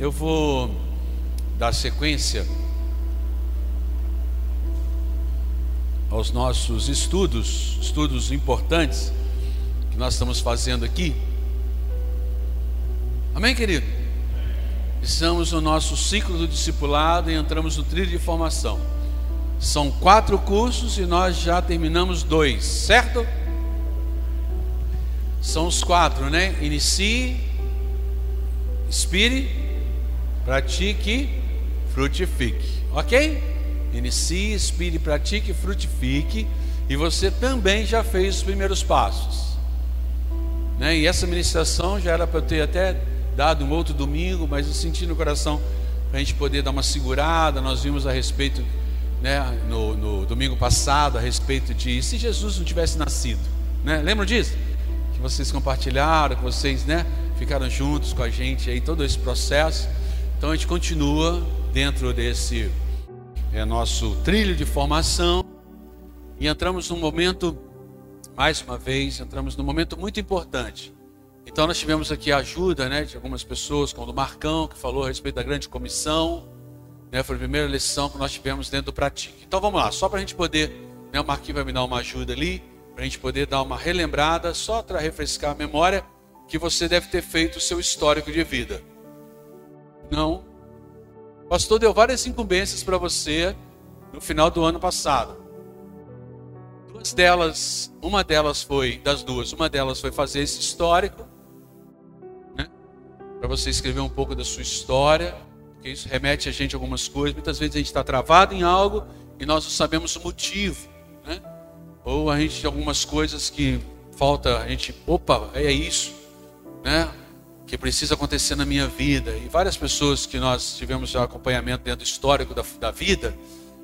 eu vou dar sequência aos nossos estudos, estudos importantes que nós estamos fazendo aqui. Amém, querido? Estamos no nosso ciclo do discipulado e entramos no trilho de formação. São quatro cursos e nós já terminamos dois, certo? São os quatro, né? Inicie, inspire, pratique, frutifique. Ok? Inicie, inspire, pratique, frutifique. E você também já fez os primeiros passos. Né? E essa ministração já era para eu ter até dado um outro domingo, mas eu senti no coração para a gente poder dar uma segurada. Nós vimos a respeito, né, no, no domingo passado, a respeito de se Jesus não tivesse nascido. Né? Lembram disso? Que vocês compartilharam, que vocês né, ficaram juntos com a gente aí, todo esse processo. Então a gente continua dentro desse é, nosso trilho de formação e entramos num momento, mais uma vez, entramos num momento muito importante. Então nós tivemos aqui a ajuda né, de algumas pessoas, como o Marcão, que falou a respeito da grande comissão. Né, foi a primeira lição que nós tivemos dentro do Pratique. Então vamos lá, só para a gente poder, né, o Marquinhos vai me dar uma ajuda ali, para a gente poder dar uma relembrada, só para refrescar a memória, que você deve ter feito o seu histórico de vida. Não o pastor deu várias incumbências para você no final do ano passado. Duas delas, uma delas foi, das duas, uma delas foi fazer esse histórico, né? Para você escrever um pouco da sua história, porque isso remete a gente a algumas coisas. Muitas vezes a gente está travado em algo e nós não sabemos o motivo, né? Ou a gente tem algumas coisas que falta, a gente, opa, é isso, né? Que precisa acontecer na minha vida. E várias pessoas que nós tivemos já acompanhamento dentro do histórico da, da vida,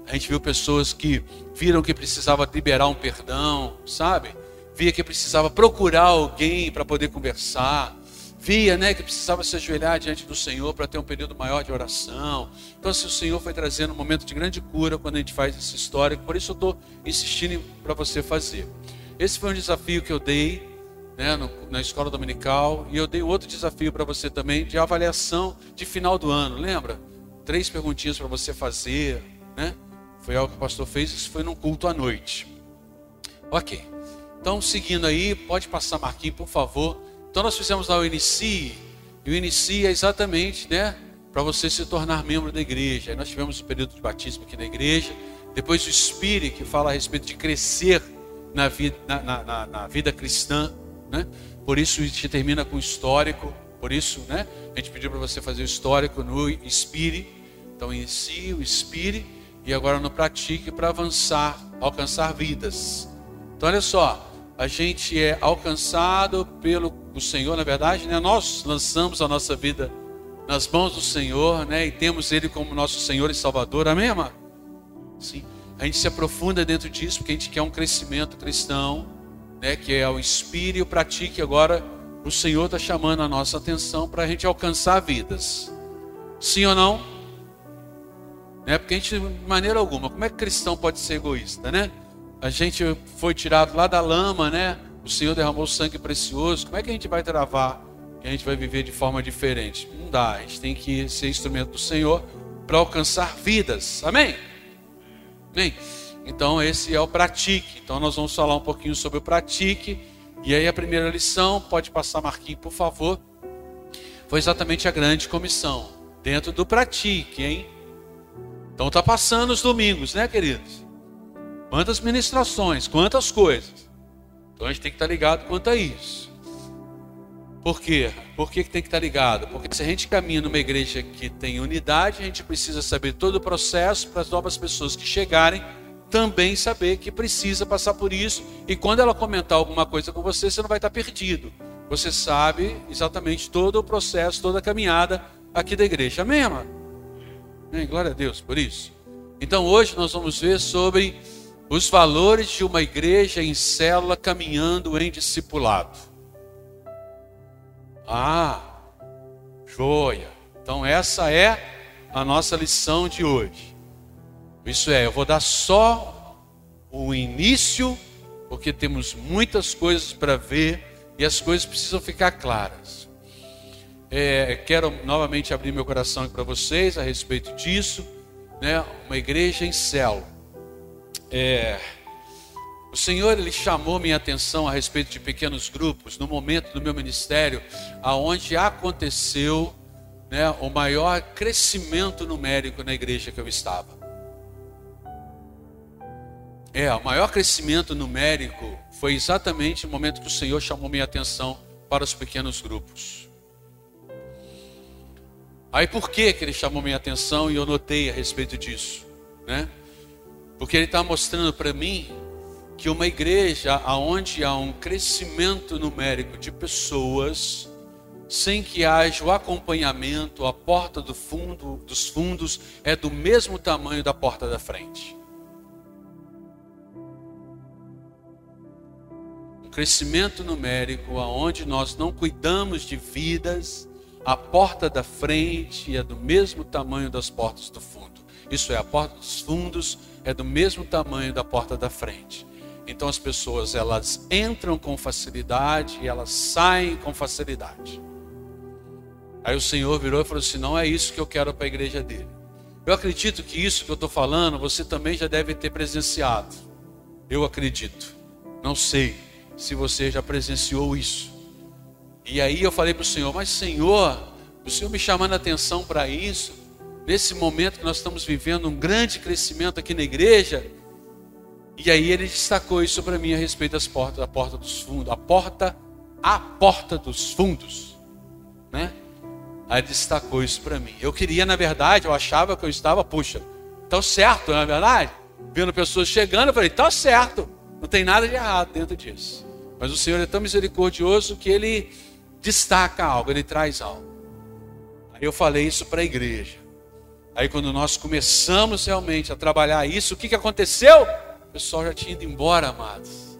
a gente viu pessoas que viram que precisava liberar um perdão, sabe? Via que precisava procurar alguém para poder conversar. Via né, que precisava se ajoelhar diante do Senhor para ter um período maior de oração. Então, assim, o Senhor foi trazendo um momento de grande cura quando a gente faz esse histórico. Por isso eu estou insistindo para você fazer. Esse foi um desafio que eu dei né, no, na escola dominical. E eu dei outro desafio para você também de avaliação de final do ano. Lembra? Três perguntinhas para você fazer. Né? Foi algo que o pastor fez. Isso foi num culto à noite. Ok. Então, seguindo aí, pode passar, Marquinhos, por favor. Então, nós fizemos lá o Inicie. E o Inicie é exatamente, né? Para você se tornar membro da igreja. Aí nós tivemos o período de batismo aqui na igreja. Depois o Espírito, que fala a respeito de crescer na vida, na, na, na vida cristã né? Por isso a gente termina com histórico, por isso, né? A gente pediu para você fazer o histórico no Inspire, então inicie o Inspire e agora no Pratique para avançar, alcançar vidas. Então olha só, a gente é alcançado pelo o Senhor, na verdade, né? Nós lançamos a nossa vida nas mãos do Senhor, né? E temos Ele como nosso Senhor e Salvador, amém, amado? Sim. A gente se aprofunda dentro disso porque a gente quer um crescimento cristão né, que é o Inspire e o Pratique. Agora, o Senhor está chamando a nossa atenção para a gente alcançar vidas. Sim ou não? Né, porque a gente, de maneira alguma, como é que cristão pode ser egoísta, né? A gente foi tirado lá da lama, né? O Senhor derramou sangue precioso. Como é que a gente vai travar? Que a gente vai viver de forma diferente? Não dá. A gente tem que ser instrumento do Senhor para alcançar vidas. Amém? Amém? Então, esse é o pratique. Então, nós vamos falar um pouquinho sobre o pratique. E aí, a primeira lição, pode passar, Marquinhos, por favor, foi exatamente a grande comissão, dentro do pratique, hein? Então, tá passando os domingos, né, queridos? Quantas ministrações, quantas coisas. Então, a gente tem que estar ligado quanto a isso. Por quê? Por que, que tem que estar ligado? Porque se a gente caminha numa igreja que tem unidade, a gente precisa saber todo o processo para as novas pessoas que chegarem também saber que precisa passar por isso. E quando ela comentar alguma coisa com você, você não vai estar perdido. Você sabe exatamente todo o processo, toda a caminhada aqui da igreja. Amém, amado? Glória a Deus por isso. Então hoje nós vamos ver sobre os valores de uma igreja em célula caminhando em discipulado. Ah, joia. Então essa é a nossa lição de hoje. Isso é, eu vou dar só o início, porque temos muitas coisas para ver e as coisas precisam ficar claras. é, quero novamente abrir meu coração para vocês a respeito disso, né? Uma igreja em céu. É, o Senhor ele chamou minha atenção a respeito de pequenos grupos no momento do meu ministério, aonde aconteceu né, o maior crescimento numérico na igreja que eu estava. É, o maior crescimento numérico foi exatamente o momento que o Senhor chamou minha atenção para os pequenos grupos. Aí por que, que ele chamou minha atenção e eu notei a respeito disso? Né? Porque ele está mostrando para mim que uma igreja onde há um crescimento numérico de pessoas, sem que haja o acompanhamento, a porta do fundo, dos fundos é do mesmo tamanho da porta da frente. Crescimento numérico aonde nós não cuidamos de vidas, a porta da frente é do mesmo tamanho das portas do fundo. Isso é, a porta dos fundos é do mesmo tamanho da porta da frente. Então as pessoas elas entram com facilidade e elas saem com facilidade. Aí o Senhor virou e falou assim: não é isso que eu quero para a igreja dele. Eu acredito que isso que eu estou falando você também já deve ter presenciado. Eu acredito. Não sei se você já presenciou isso. E aí eu falei para o Senhor: mas Senhor, o Senhor me chamando a atenção para isso, nesse momento que nós estamos vivendo um grande crescimento aqui na igreja, e aí ele destacou isso para mim a respeito das portas, da porta dos fundos, a porta, a porta dos fundos, né? Aí ele destacou isso para mim. Eu queria, na verdade, eu achava que eu estava, puxa, tá certo, não é verdade? Vendo pessoas chegando, eu falei, tá certo, não tem nada de errado dentro disso. Mas o Senhor é tão misericordioso que ele destaca algo, ele traz algo. Aí eu falei isso para a igreja. Aí quando nós começamos realmente a trabalhar isso, o que, que aconteceu? pessoal já tinha ido embora, amados.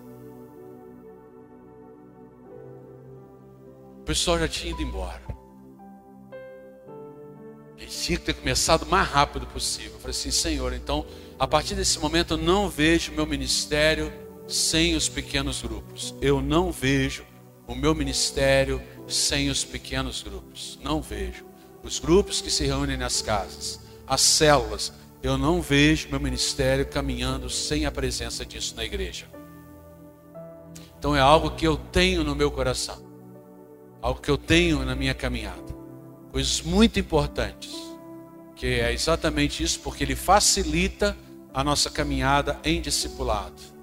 O pessoal já tinha ido embora. Gente tinha que ter começado o mais rápido possível. Eu falei assim, Senhor, então, a partir desse momento eu não vejo meu ministério sem os pequenos grupos. Eu não vejo o meu ministério sem os pequenos grupos. Não vejo. Os grupos que se reúnem nas casas, as células, eu não vejo meu ministério caminhando sem a presença disso na igreja. Então é algo que eu tenho no meu coração, algo que eu tenho na minha caminhada. Coisas muito importantes, que é exatamente isso, porque ele facilita a nossa caminhada em discipulado.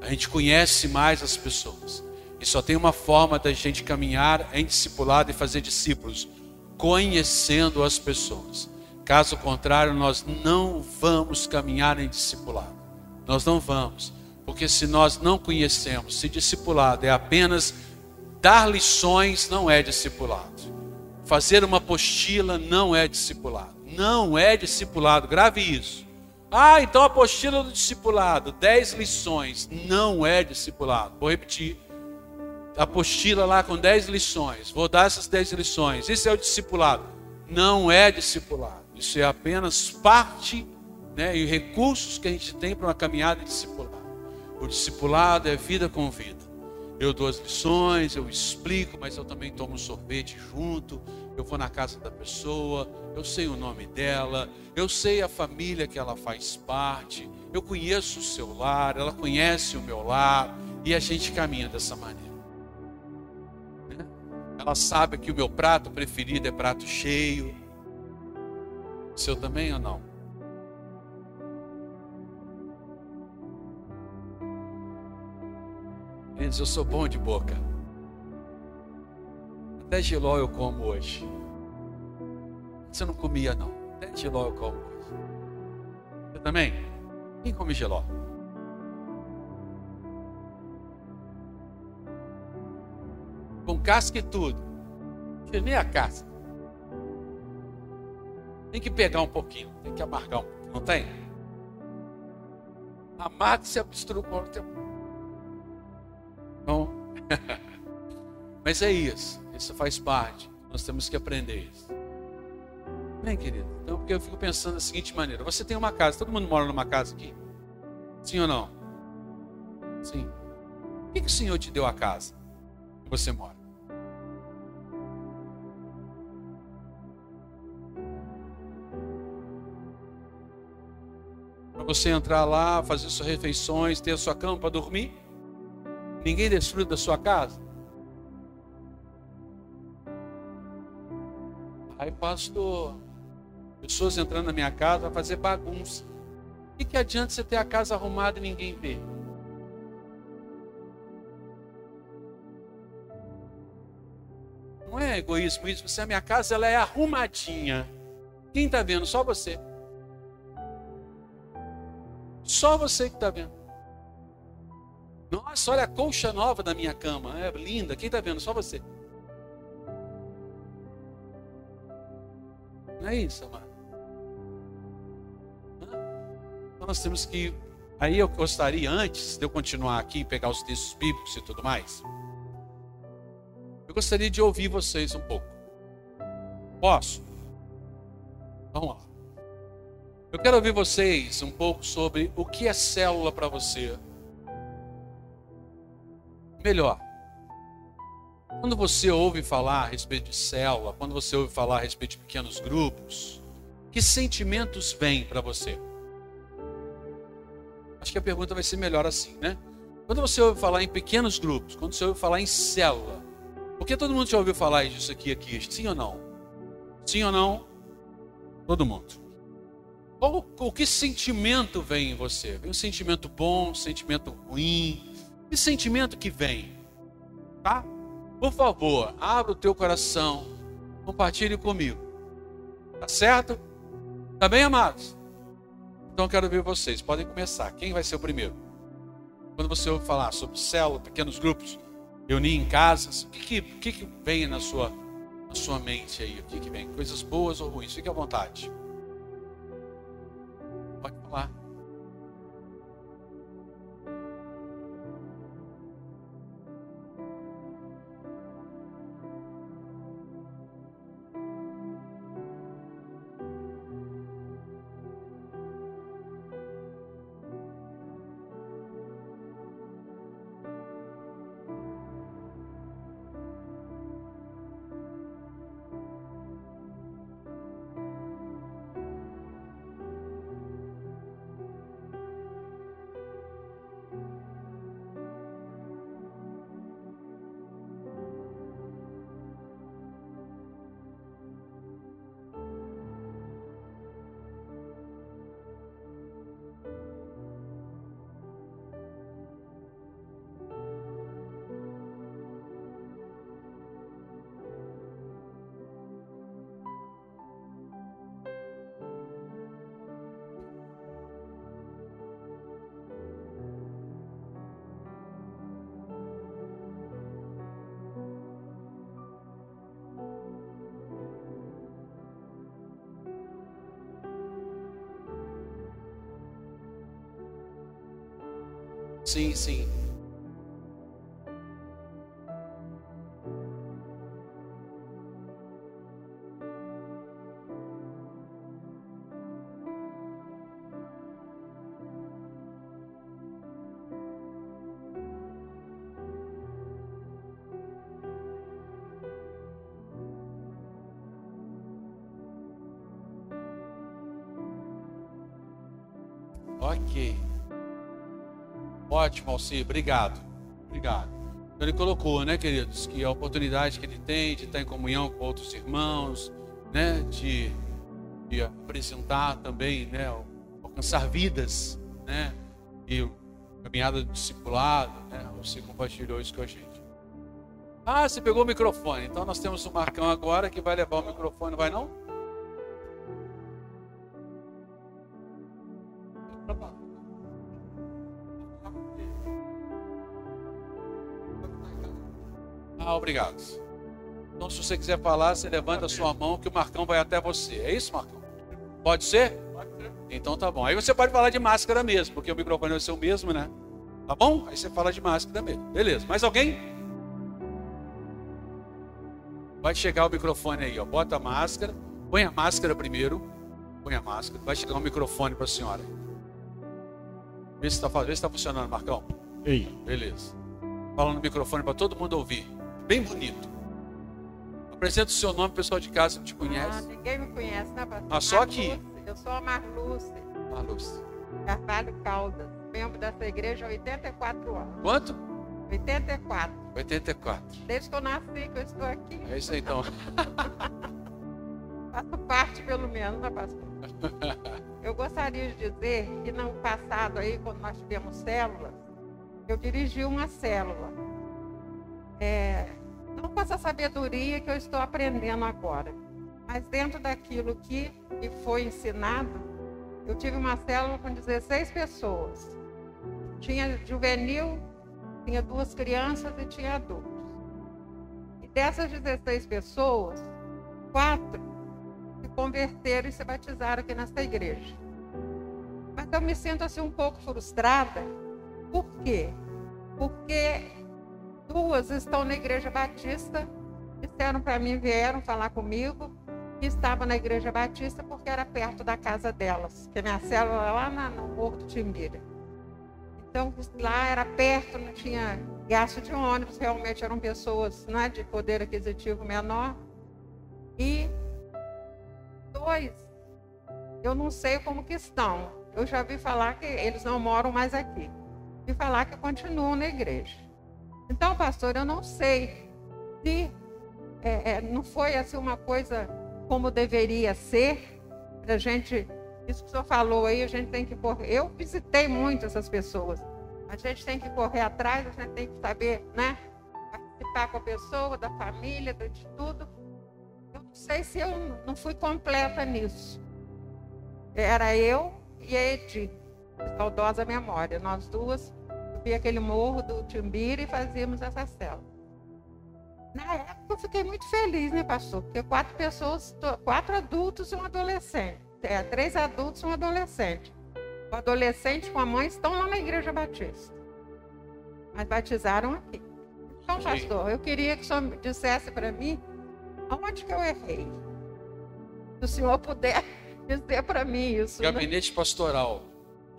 A gente conhece mais as pessoas. E só tem uma forma da gente caminhar em discipulado e fazer discípulos, conhecendo as pessoas. Caso contrário, nós não vamos caminhar em discipulado. Nós não vamos. Porque se nós não conhecemos, se discipulado é apenas dar lições, não é discipulado. Fazer uma apostila não é discipulado. Não é discipulado. Grave isso. Ah, então a apostila do discipulado, 10 lições, não é discipulado. Vou repetir. Apostila lá com 10 lições. Vou dar essas 10 lições. Isso é o discipulado. Não é discipulado. Isso é apenas parte né, e recursos que a gente tem para uma caminhada discipular. O discipulado é vida com vida. Eu dou as lições, eu explico, mas eu também tomo sorvete junto. Eu vou na casa da pessoa, eu sei o nome dela, eu sei a família que ela faz parte, eu conheço o seu lar, ela conhece o meu lar, e a gente caminha dessa maneira. Ela sabe que o meu prato preferido é prato cheio, seu também ou não? Eu sou bom de boca. Até giló eu como hoje. Você não comia, não. Até giló eu como hoje. Você também? Quem come giló? Com casca e tudo. Nem a casca. Tem que pegar um pouquinho, tem que amargar um pouquinho, não tem? Amarga se abstrua com o teu. Bom. Mas é isso. Isso faz parte. Nós temos que aprender isso. Amém, querido? Então, porque eu fico pensando da seguinte maneira: você tem uma casa, todo mundo mora numa casa aqui? Sim ou não? Sim. Por que, que o Senhor te deu a casa que você mora? Para você entrar lá, fazer suas refeições, ter a sua cama para dormir? Ninguém desfruta da sua casa? Ai, pastor, pessoas entrando na minha casa para fazer bagunça. O que, que adianta você ter a casa arrumada e ninguém ver? Não é egoísmo isso. Você, a minha casa ela é arrumadinha. Quem está vendo? Só você. Só você que está vendo. Nossa, olha a colcha nova da minha cama. É linda. Quem está vendo? Só você. Não é isso, amado? Nós temos que. Aí eu gostaria, antes de eu continuar aqui, pegar os textos bíblicos e tudo mais, eu gostaria de ouvir vocês um pouco. Posso? Vamos lá. Eu quero ouvir vocês um pouco sobre o que é célula para você. Melhor, quando você ouve falar a respeito de célula, quando você ouve falar a respeito de pequenos grupos, que sentimentos vêm para você? Acho que a pergunta vai ser melhor assim, né? Quando você ouve falar em pequenos grupos, quando você ouve falar em célula, porque todo mundo já ouviu falar disso aqui, aqui, sim ou não? Sim ou não? Todo mundo. Qual, o que sentimento vem em você? Vem um sentimento bom, um sentimento ruim? Que sentimento que vem? Tá? Por favor, abra o teu coração, compartilhe comigo. Tá certo? Tá bem, amados? Então eu quero ver vocês. Podem começar. Quem vai ser o primeiro? Quando você ouve falar sobre célula, pequenos grupos, reunir em casas, o que, que, que vem na sua, na sua mente aí? O que, que vem? Coisas boas ou ruins? Fique à vontade. Pode falar. Sim, sim. Ótimo, Alci, obrigado. Obrigado. Então, ele colocou, né, queridos, que a oportunidade que ele tem de estar em comunhão com outros irmãos, né, de, de apresentar também, né, alcançar vidas, né, e caminhada do discipulado, né, você compartilhou isso com a gente. Ah, você pegou o microfone, então nós temos o Marcão agora que vai levar o microfone, vai não? Ah, obrigado. Então, se você quiser falar, você levanta a sua mão que o Marcão vai até você. É isso, Marcão? Pode ser? Pode ser. Então tá bom. Aí você pode falar de máscara mesmo, porque o microfone vai ser o mesmo, né? Tá bom? Aí você fala de máscara mesmo. Beleza. Mais alguém? Vai chegar o microfone aí, ó. Bota a máscara. Põe a máscara primeiro. Põe a máscara. Vai chegar o microfone para a senhora. Vê se está tá funcionando, Marcão. Ei. Beleza. Fala no microfone para todo mundo ouvir bem bonito. Apresenta o seu nome, pessoal de casa que te conhece. Ah, ninguém me conhece, né, pastor? Ah, só aqui. Eu sou a Marluce. Marluce. Carvalho Caldas, membro dessa igreja há 84 anos. Quanto? 84. 84. Desde que eu nasci que eu estou aqui. É isso aí então. Faço parte, pelo menos, né, pastor? Eu gostaria de dizer que no passado aí, quando nós tivemos células, eu dirigi uma célula. É, não com essa sabedoria que eu estou aprendendo agora, mas dentro daquilo que me foi ensinado, eu tive uma célula com 16 pessoas. Tinha juvenil, tinha duas crianças e tinha adultos. E dessas 16 pessoas, quatro se converteram e se batizaram aqui nesta igreja. Mas eu me sinto assim um pouco frustrada. Por quê? Porque duas estão na igreja batista, disseram para mim, vieram falar comigo, que estava na igreja batista porque era perto da casa delas, que minha célula é lá no Morro do Timbira. Então lá era perto, não tinha gasto de ônibus, realmente eram pessoas né, de poder aquisitivo menor. E dois, eu não sei como que estão. Eu já vi falar que eles não moram mais aqui. Vi falar que continuam na igreja. Então, pastor, eu não sei se é, é, não foi assim uma coisa como deveria ser. A gente, isso que o senhor falou aí, a gente tem que correr. Eu visitei muito essas pessoas. A gente tem que correr atrás, a gente tem que saber, né? Participar com a pessoa, da família, de tudo sei se eu não fui completa nisso. Era eu e a Edi, saudosa memória. Nós duas subia aquele morro do Timbira e fazíamos essa cela. Na época eu fiquei muito feliz, né, pastor? Porque quatro pessoas, quatro adultos e um adolescente. É, três adultos e um adolescente. O adolescente com a mãe estão lá na igreja batista. Mas batizaram aqui. Então, pastor, eu queria que o senhor dissesse para mim Aonde que eu errei? Se o senhor puder dizer para mim isso. Né? Gabinete né? pastoral.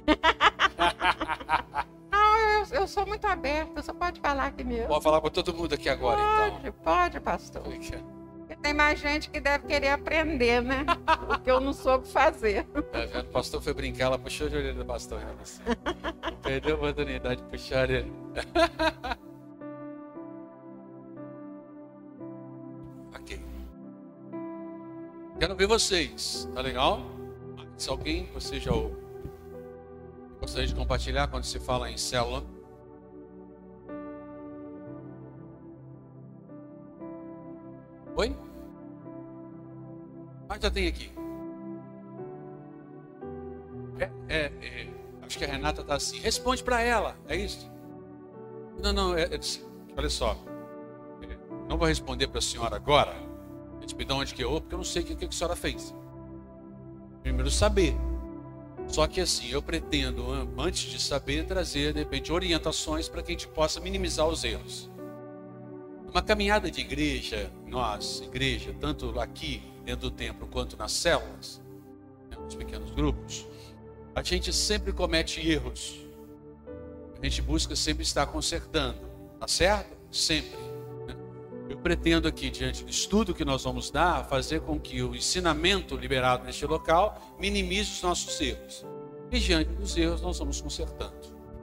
Não, eu, eu, sou muito aberta, você pode falar aqui mesmo. Pode falar para todo mundo aqui agora, pode, então. Pode, pastor. Porque tem mais gente que deve querer aprender, né? o que eu não soube fazer. É, o pastor foi brincar, ela puxou a orelha do pastor. Perdeu a oportunidade de puxar ele. Quero ver vocês, tá legal? Se alguém, você já gostaria de compartilhar quando se fala em célula? Oi? Mas ah, já tem aqui. É, é, é, acho que a Renata está assim. Responde para ela, é isso? Não, não, é, é, olha só. É, não vou responder para a senhora agora gente me dá onde que eu, porque eu não sei o que, que a senhora fez. Primeiro saber. Só que assim, eu pretendo, antes de saber, trazer, de repente, orientações para que a gente possa minimizar os erros. Uma caminhada de igreja, nós, igreja, tanto aqui dentro do templo quanto nas células, né, nos pequenos grupos, a gente sempre comete erros. A gente busca sempre estar consertando, tá certo? Sempre. Eu pretendo aqui, diante do estudo que nós vamos dar, fazer com que o ensinamento liberado neste local minimize os nossos erros. E diante dos erros, nós vamos consertando.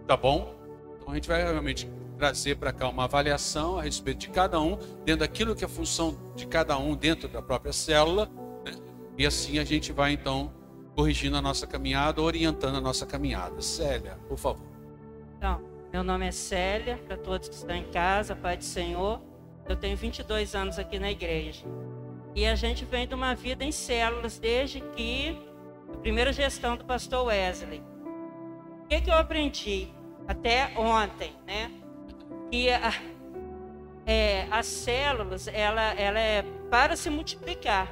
Tá bom? Então a gente vai realmente trazer para cá uma avaliação a respeito de cada um, dentro daquilo que é a função de cada um dentro da própria célula, né? e assim a gente vai então corrigindo a nossa caminhada, orientando a nossa caminhada. Célia, por favor. Então, meu nome é Célia, para todos que estão em casa, Pai do Senhor. Eu tenho 22 anos aqui na igreja. E a gente vem de uma vida em células desde que a primeira gestão do pastor Wesley. O que, que eu aprendi até ontem, né? Que a, é, as células, ela, ela é para se multiplicar.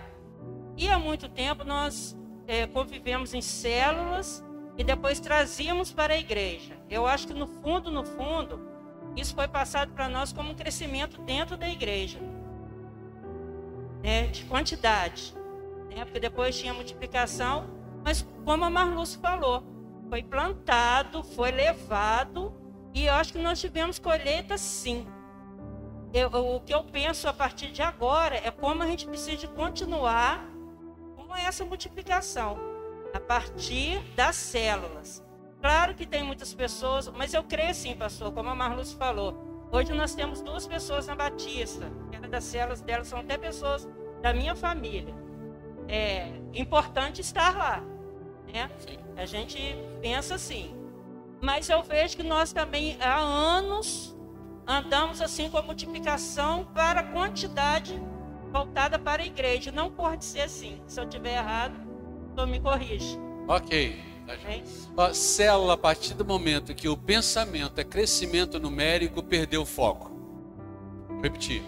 E há muito tempo nós é, convivemos em células e depois trazíamos para a igreja. Eu acho que no fundo, no fundo, isso foi passado para nós como um crescimento dentro da igreja, né, de quantidade, né, porque depois tinha multiplicação, mas como a Marluce falou, foi plantado, foi levado, e eu acho que nós tivemos colheita sim. Eu, o que eu penso a partir de agora é como a gente precisa continuar com essa multiplicação. a partir das células. Claro que tem muitas pessoas, mas eu creio sim, pastor, como a Marluz falou. Hoje nós temos duas pessoas na Batista, era das células delas, são até pessoas da minha família. É importante estar lá, né? A gente pensa assim. Mas eu vejo que nós também há anos andamos assim com a multiplicação para a quantidade voltada para a igreja. Não pode ser assim. Se eu tiver errado, então me corrija. Ok. Ó, célula, a partir do momento que o pensamento é crescimento numérico, perdeu o foco. Vou repetir.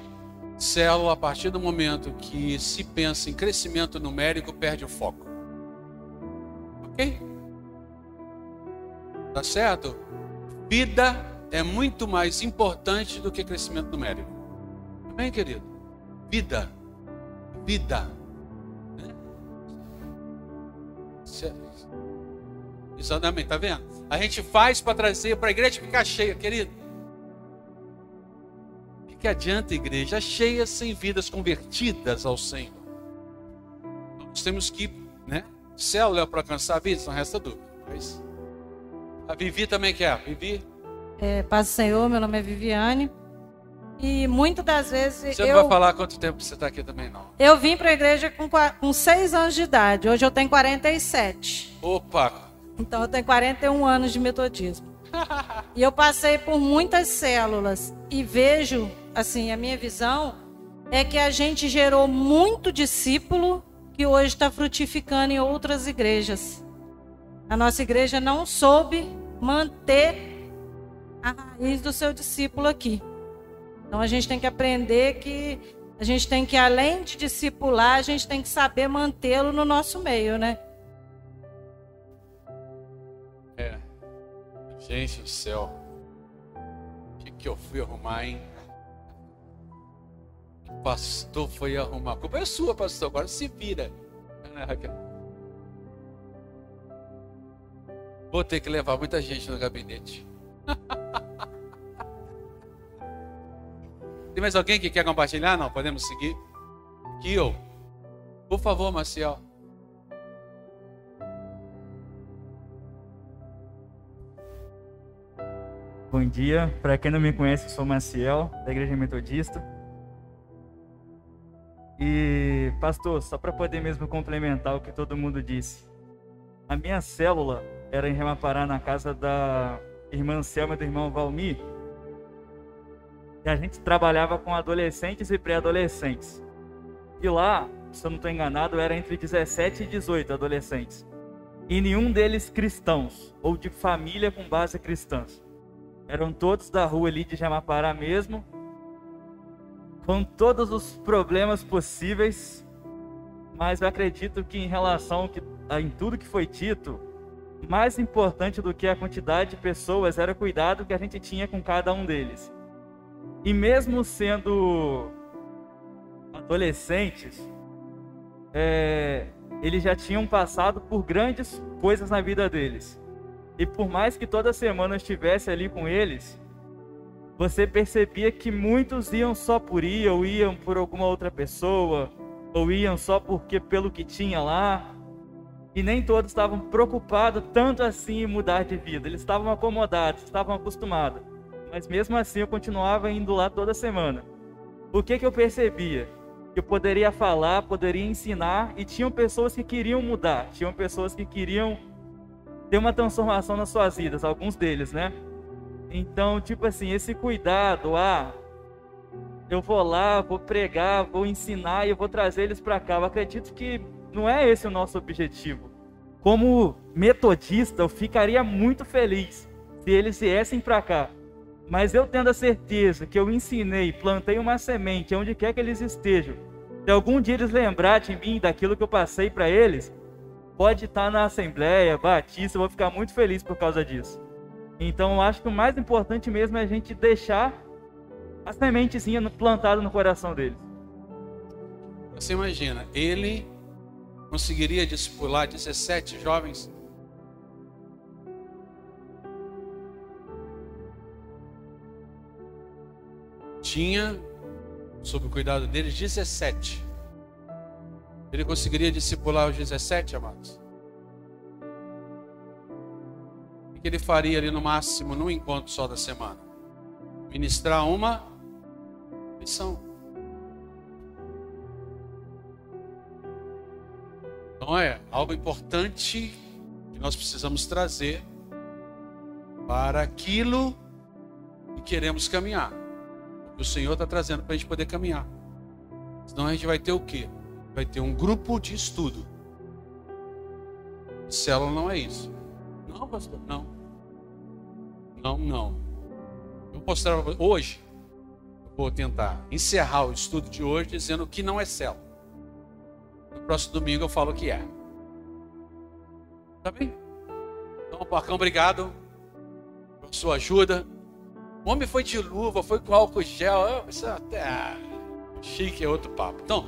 Célula, a partir do momento que se pensa em crescimento numérico, perde o foco. Ok? Tá certo? Vida é muito mais importante do que crescimento numérico. Amém, querido? Vida. Vida. Né? Exatamente, tá vendo? A gente faz para trazer para a igreja ficar cheia, querido. O que, que adianta a igreja cheia sem vidas convertidas ao Senhor? Nós temos que, né? Célula é para alcançar a vida, não resta dúvida. Mas a Vivi também quer. Vivi? É, paz do Senhor, meu nome é Viviane. E muitas das vezes. Você eu, não vai falar quanto tempo você está aqui também, não. Eu vim para a igreja com, com 6 anos de idade. Hoje eu tenho 47. Opa! Então eu tenho 41 anos de metodismo. e eu passei por muitas células. E vejo, assim, a minha visão é que a gente gerou muito discípulo que hoje está frutificando em outras igrejas. A nossa igreja não soube manter a raiz do seu discípulo aqui. Então a gente tem que aprender que a gente tem que, além de discipular, a gente tem que saber mantê-lo no nosso meio, né? Gente do céu. O que, que eu fui arrumar, hein? O pastor foi arrumar. A culpa é sua, pastor. Agora se vira. Vou ter que levar muita gente no gabinete. Tem mais alguém que quer compartilhar? Não, podemos seguir? Kio, por favor, Maciel. Bom dia, para quem não me conhece, sou Maciel, da Igreja Metodista. E, pastor, só para poder mesmo complementar o que todo mundo disse, a minha célula era em Remapará, na casa da irmã Selma e do irmão Valmir. E a gente trabalhava com adolescentes e pré-adolescentes. E lá, se eu não estou enganado, era entre 17 e 18 adolescentes. E nenhum deles cristãos, ou de família com base cristã. Eram todos da rua ali de Jamapará mesmo, com todos os problemas possíveis. Mas eu acredito que em relação a, em tudo que foi dito, mais importante do que a quantidade de pessoas era o cuidado que a gente tinha com cada um deles. E mesmo sendo adolescentes, é, eles já tinham passado por grandes coisas na vida deles. E por mais que toda semana eu estivesse ali com eles, você percebia que muitos iam só por ir, ou iam por alguma outra pessoa, ou iam só porque pelo que tinha lá, e nem todos estavam preocupados tanto assim em mudar de vida. Eles estavam acomodados, estavam acostumados. Mas mesmo assim eu continuava indo lá toda semana. O que, que eu percebia? Que eu poderia falar, poderia ensinar, e tinham pessoas que queriam mudar, tinham pessoas que queriam ter uma transformação nas suas vidas, alguns deles, né? Então, tipo assim, esse cuidado, ah, eu vou lá, vou pregar, vou ensinar e eu vou trazer eles para cá. Eu acredito que não é esse o nosso objetivo. Como metodista, eu ficaria muito feliz se eles viessem para cá. Mas eu tendo a certeza que eu ensinei, plantei uma semente onde quer que eles estejam, se algum dia eles lembrar de mim, daquilo que eu passei para eles, pode estar na Assembleia Batista, eu vou ficar muito feliz por causa disso. Então eu acho que o mais importante mesmo é a gente deixar a sementezinha plantada no coração deles. Você imagina, ele conseguiria discipular 17 jovens? Tinha, sob o cuidado deles, 17. Ele conseguiria discipular os 17, amados? que ele faria ali no máximo num encontro só da semana? Ministrar uma lição. Então é algo importante que nós precisamos trazer para aquilo que queremos caminhar. O Senhor está trazendo para a gente poder caminhar. Senão a gente vai ter o quê? Vai ter um grupo de estudo. Célula não é isso. Não, pastor, não. Não, não. Eu vou mostrar hoje. vou tentar encerrar o estudo de hoje dizendo que não é célula. No próximo domingo eu falo que é. Tá bem? Então, Pacão, obrigado por sua ajuda. O homem foi de luva, foi com álcool gel. Isso é até chique, é outro papo. Então,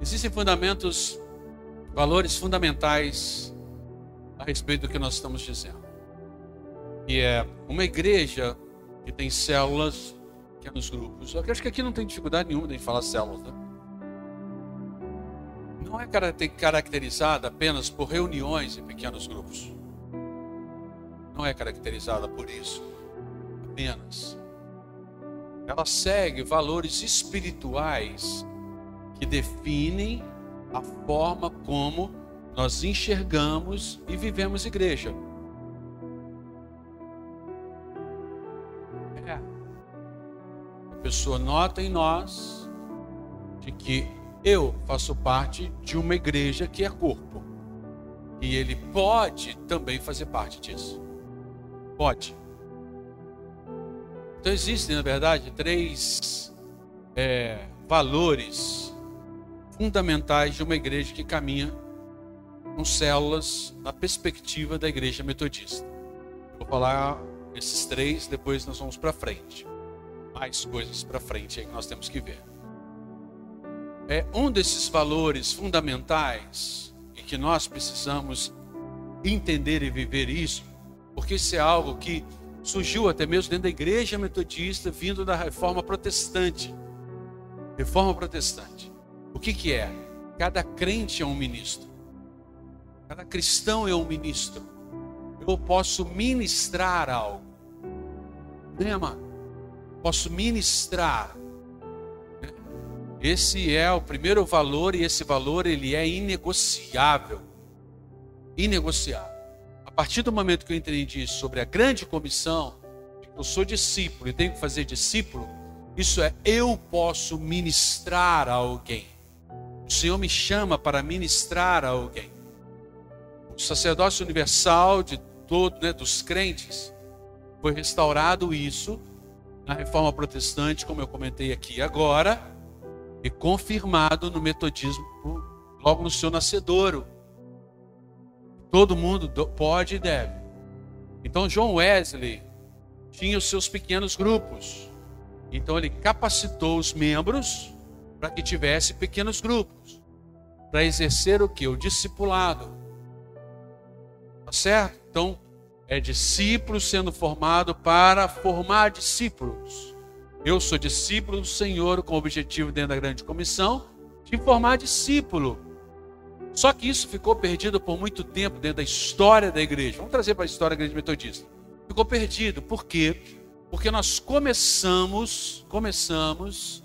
existem fundamentos, valores fundamentais a respeito do que nós estamos dizendo. E é uma igreja que tem células, pequenos grupos. Eu acho que aqui não tem dificuldade nenhuma de falar células, né? Não é caracterizada apenas por reuniões em pequenos grupos. Não é caracterizada por isso apenas. Ela segue valores espirituais que definem a forma como nós enxergamos e vivemos igreja. É. A pessoa nota em nós de que eu faço parte de uma igreja que é corpo. E ele pode também fazer parte disso. Pode. Então existem, na verdade, três é, valores fundamentais de uma igreja que caminha com células na perspectiva da igreja metodista. Vou falar esses três, depois nós vamos para frente. Mais coisas para frente aí que nós temos que ver. É um desses valores fundamentais e que nós precisamos entender e viver isso, porque isso é algo que surgiu até mesmo dentro da igreja metodista, vindo da reforma protestante. Reforma protestante. O que, que é? Cada crente é um ministro. Cada cristão é um ministro. Eu posso ministrar algo. Né? Posso ministrar. Esse é o primeiro valor e esse valor ele é inegociável. Inegociável. A partir do momento que eu entendi sobre a grande comissão, eu sou discípulo e tenho que fazer discípulo, isso é eu posso ministrar a alguém. O Senhor me chama para ministrar a alguém o sacerdócio universal de todos, né, dos crentes, foi restaurado isso na reforma protestante, como eu comentei aqui agora, e confirmado no metodismo logo no seu nascedouro. Todo mundo pode e deve. Então John Wesley tinha os seus pequenos grupos. Então ele capacitou os membros para que tivesse pequenos grupos, para exercer o que? O discipulado. Tá certo? Então, é discípulo sendo formado para formar discípulos. Eu sou discípulo do Senhor com o objetivo dentro da grande comissão de formar discípulo. Só que isso ficou perdido por muito tempo dentro da história da igreja. Vamos trazer para a história da igreja metodista. Ficou perdido. Por quê? Porque nós começamos, começamos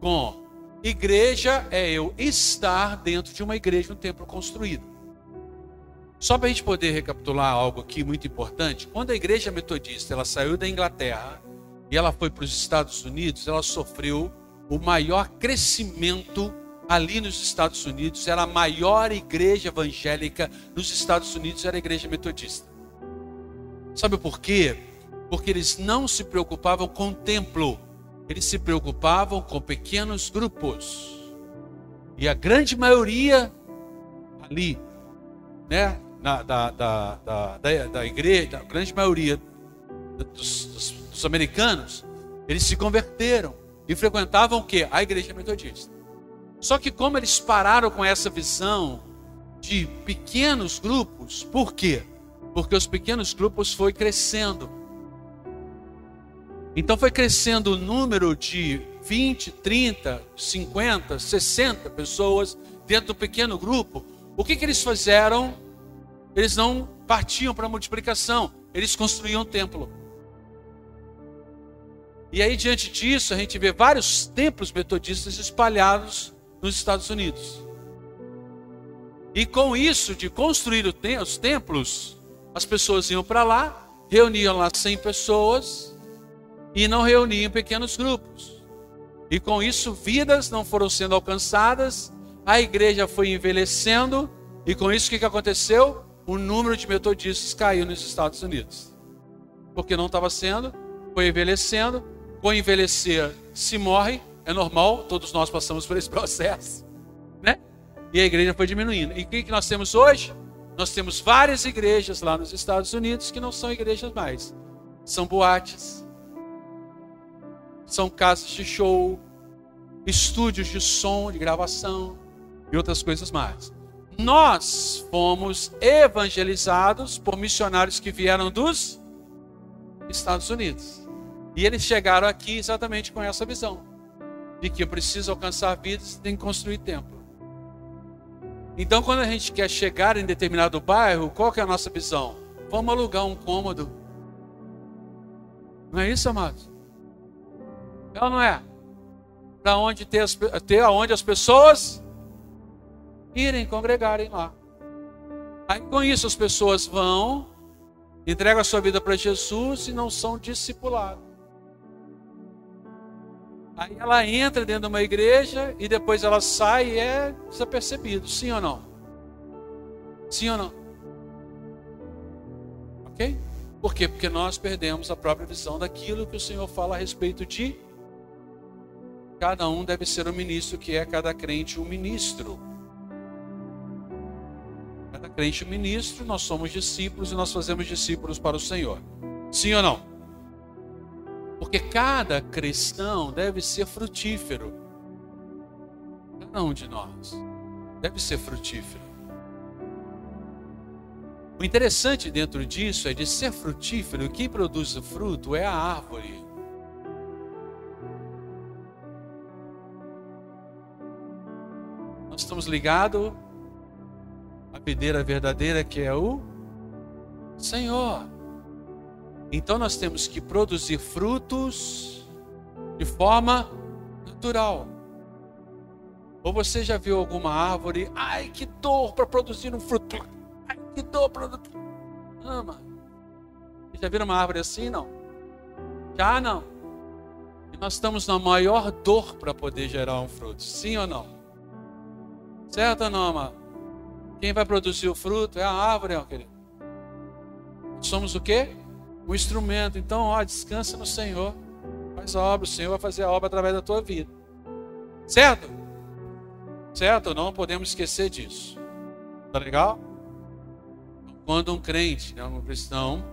com igreja é eu estar dentro de uma igreja, um templo construído. Só para a gente poder recapitular algo aqui muito importante, quando a igreja metodista ela saiu da Inglaterra e ela foi para os Estados Unidos, ela sofreu o maior crescimento ali nos Estados Unidos. Era a maior igreja evangélica nos Estados Unidos, era a igreja metodista. Sabe por quê? Porque eles não se preocupavam com o templo, eles se preocupavam com pequenos grupos. E a grande maioria ali, né, na, da, da, da, da, igreja, a grande maioria dos, dos, dos americanos, eles se converteram e frequentavam o que? A igreja metodista. Só que como eles pararam com essa visão de pequenos grupos, por quê? Porque os pequenos grupos foi crescendo. Então foi crescendo o número de 20, 30, 50, 60 pessoas dentro do pequeno grupo. O que, que eles fizeram? eles não partiam para a multiplicação, eles construíam um templo. E aí, diante disso, a gente vê vários templos metodistas espalhados nos Estados Unidos. E com isso, de construir os templos, as pessoas iam para lá, reuniam lá 100 pessoas e não reuniam pequenos grupos. E com isso, vidas não foram sendo alcançadas, a igreja foi envelhecendo, e com isso, o que, aconteceu? O número de metodistas caiu nos Estados Unidos. Porque não estava sendo, foi envelhecendo, com envelhecer se morre, é normal, todos nós passamos por esse processo, né? E a igreja foi diminuindo. E o que nós temos hoje? Nós temos várias igrejas lá nos Estados Unidos que não são igrejas mais, são boates, são casas de show, estúdios de som, de gravação e outras coisas mais. Nós fomos evangelizados por missionários que vieram dos Estados Unidos. E eles chegaram aqui exatamente com essa visão: de que eu preciso alcançar vidas, tem que construir templo. Então, quando a gente quer chegar em determinado bairro, qual que é a nossa visão? Vamos alugar um cômodo. Não é isso, amados? É ou não é? Para onde ter, as, ter aonde as pessoas irem congregarem lá. Aí com isso as pessoas vão, entregam a sua vida para Jesus e não são discipulados. Aí ela entra dentro de uma igreja e depois ela sai e é desapercebido. Sim ou não? Sim ou não? Ok? Por quê? Porque nós perdemos a própria visão daquilo que o Senhor fala a respeito de cada um deve ser um ministro, que é cada crente um ministro. Cada crente um ministro, nós somos discípulos e nós fazemos discípulos para o Senhor. Sim ou não? Porque cada cristão deve ser frutífero. Cada um de nós deve ser frutífero. O interessante dentro disso é de ser frutífero, quem produz o fruto é a árvore. Nós estamos ligados à videira verdadeira que é o Senhor. Então nós temos que produzir frutos de forma natural. Ou você já viu alguma árvore? Ai, que dor para produzir um fruto. Ai, que dor para. Ama. Você já viram uma árvore assim? Não. Já não. E nós estamos na maior dor para poder gerar um fruto. Sim ou não? Certo ou não, amado? Quem vai produzir o fruto é a árvore, querido. Somos o quê? um instrumento. Então, ó, descansa no Senhor. Faz a obra, o Senhor vai fazer a obra através da tua vida. Certo? Certo? Não podemos esquecer disso. Tá legal? Quando um crente, né, um cristão,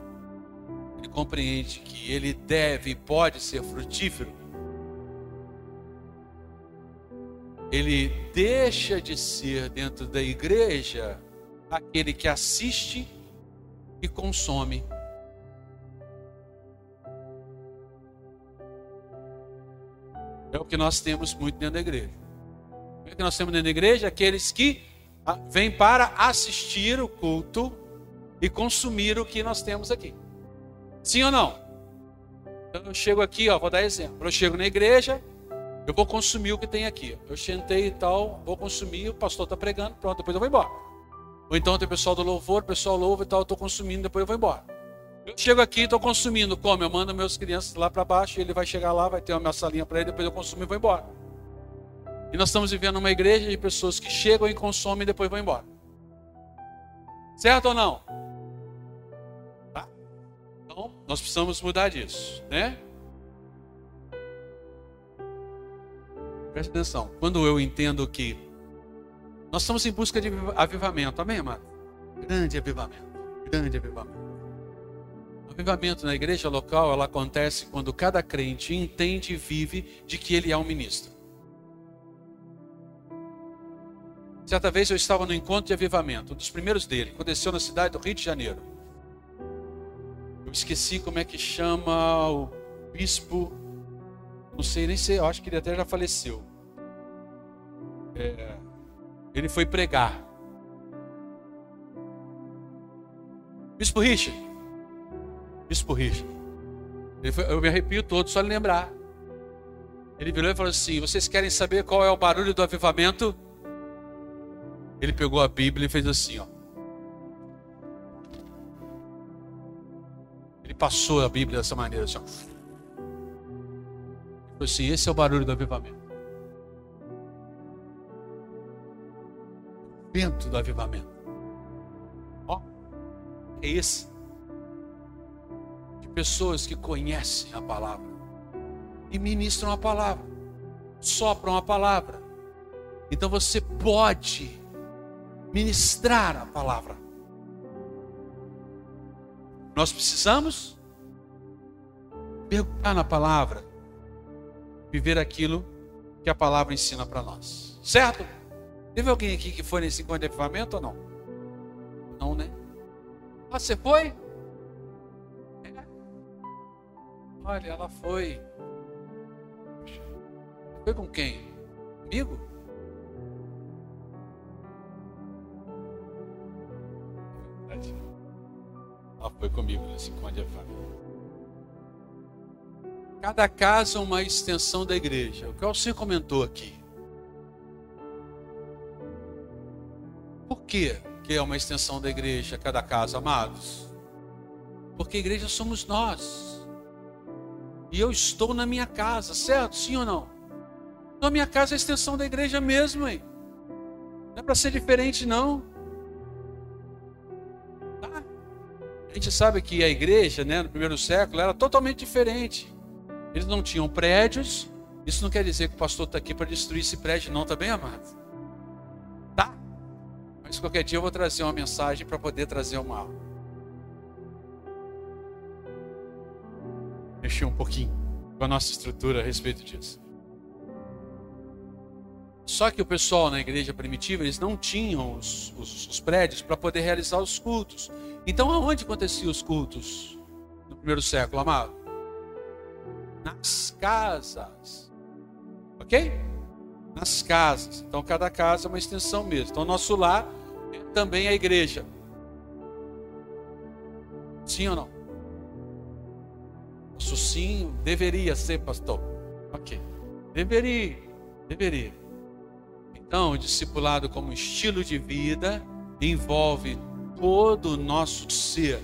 ele compreende que ele deve e pode ser frutífero, ele deixa de ser dentro da igreja aquele que assiste e consome É o que nós temos muito dentro da igreja. O que nós temos dentro da igreja? Aqueles que ah, vêm para assistir o culto e consumir o que nós temos aqui. Sim ou não? Então eu chego aqui, ó, vou dar exemplo. Eu chego na igreja, eu vou consumir o que tem aqui. Eu sentei e tal, vou consumir, o pastor está pregando, pronto, depois eu vou embora. Ou então tem pessoal do louvor, o pessoal louva e tal, eu estou consumindo, depois eu vou embora. Eu chego aqui estou consumindo. Como? Eu mando meus crianças lá para baixo, ele vai chegar lá, vai ter uma salinha para ele, depois eu consumo e vou embora. E nós estamos vivendo uma igreja de pessoas que chegam e consomem e depois vão embora. Certo ou não? Tá. Então, nós precisamos mudar disso, né? Preste atenção. Quando eu entendo que nós estamos em busca de avivamento, amém, amado? Grande avivamento. Grande avivamento. O avivamento na igreja local ela acontece quando cada crente entende e vive de que ele é um ministro. Certa vez eu estava no encontro de avivamento, um dos primeiros dele, aconteceu na cidade do Rio de Janeiro. Eu esqueci como é que chama o bispo, não sei nem sei, eu acho que ele até já faleceu. É, ele foi pregar. Bispo Richard, Bispo Richard. Foi, eu me arrepio todo só de lembrar. Ele virou e falou assim: Vocês querem saber qual é o barulho do avivamento? Ele pegou a Bíblia e fez assim, ó. Ele passou a Bíblia dessa maneira, assim, ó. Assim: Esse é o barulho do avivamento. vento do avivamento. Ó, é esse. De pessoas que conhecem a palavra e ministram a palavra, sopram a palavra. Então você pode ministrar a palavra. Nós precisamos mergulhar na palavra, viver aquilo que a palavra ensina para nós. Certo? Teve alguém aqui que foi nesse encontro de avivamento ou não? Não, né? Ah, você foi? É. Olha, ela foi. Foi com quem? Comigo? Ela foi comigo nesse encontro de avivamento. Cada casa é uma extensão da igreja. O que você comentou aqui. Por quê que é uma extensão da igreja, cada casa, amados? Porque a igreja somos nós. E eu estou na minha casa, certo? Sim ou não? Então a minha casa é a extensão da igreja mesmo, hein? Não é para ser diferente, não. Tá? A gente sabe que a igreja, né, no primeiro século, era totalmente diferente. Eles não tinham prédios. Isso não quer dizer que o pastor está aqui para destruir esse prédio, não, tá bem, amado? Mas qualquer dia eu vou trazer uma mensagem para poder trazer uma. Mexer um pouquinho com a nossa estrutura a respeito disso. Só que o pessoal na igreja primitiva, eles não tinham os, os, os prédios para poder realizar os cultos. Então, aonde aconteciam os cultos no primeiro século, amado? Nas casas. Ok? Nas casas. Então, cada casa é uma extensão mesmo. Então, nosso lar também a igreja. Sim ou não? Isso sim deveria ser, pastor. Ok. Deveria. Deveria. Então, o discipulado como estilo de vida envolve todo o nosso ser,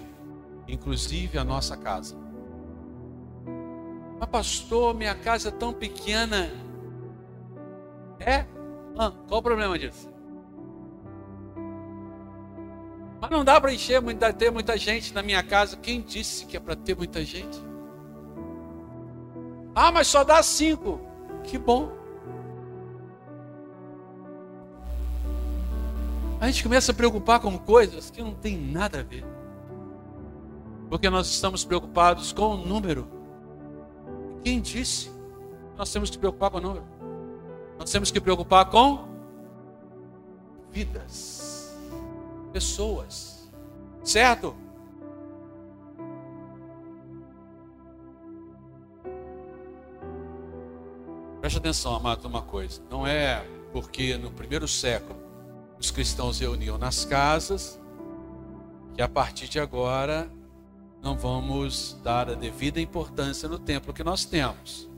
inclusive a nossa casa. Mas, pastor, minha casa é tão pequena. É? Ah, qual o problema disso? Mas não dá para encher, ter muita gente na minha casa. Quem disse que é para ter muita gente? Ah, mas só dá cinco. Que bom. A gente começa a preocupar com coisas que não tem nada a ver. Porque nós estamos preocupados com o número. Quem disse? Nós temos que preocupar com o número. Nós temos que preocupar com vidas pessoas. Certo? Preste atenção, amado, uma coisa. Não é porque no primeiro século os cristãos reuniam nas casas que a partir de agora não vamos dar a devida importância no templo que nós temos.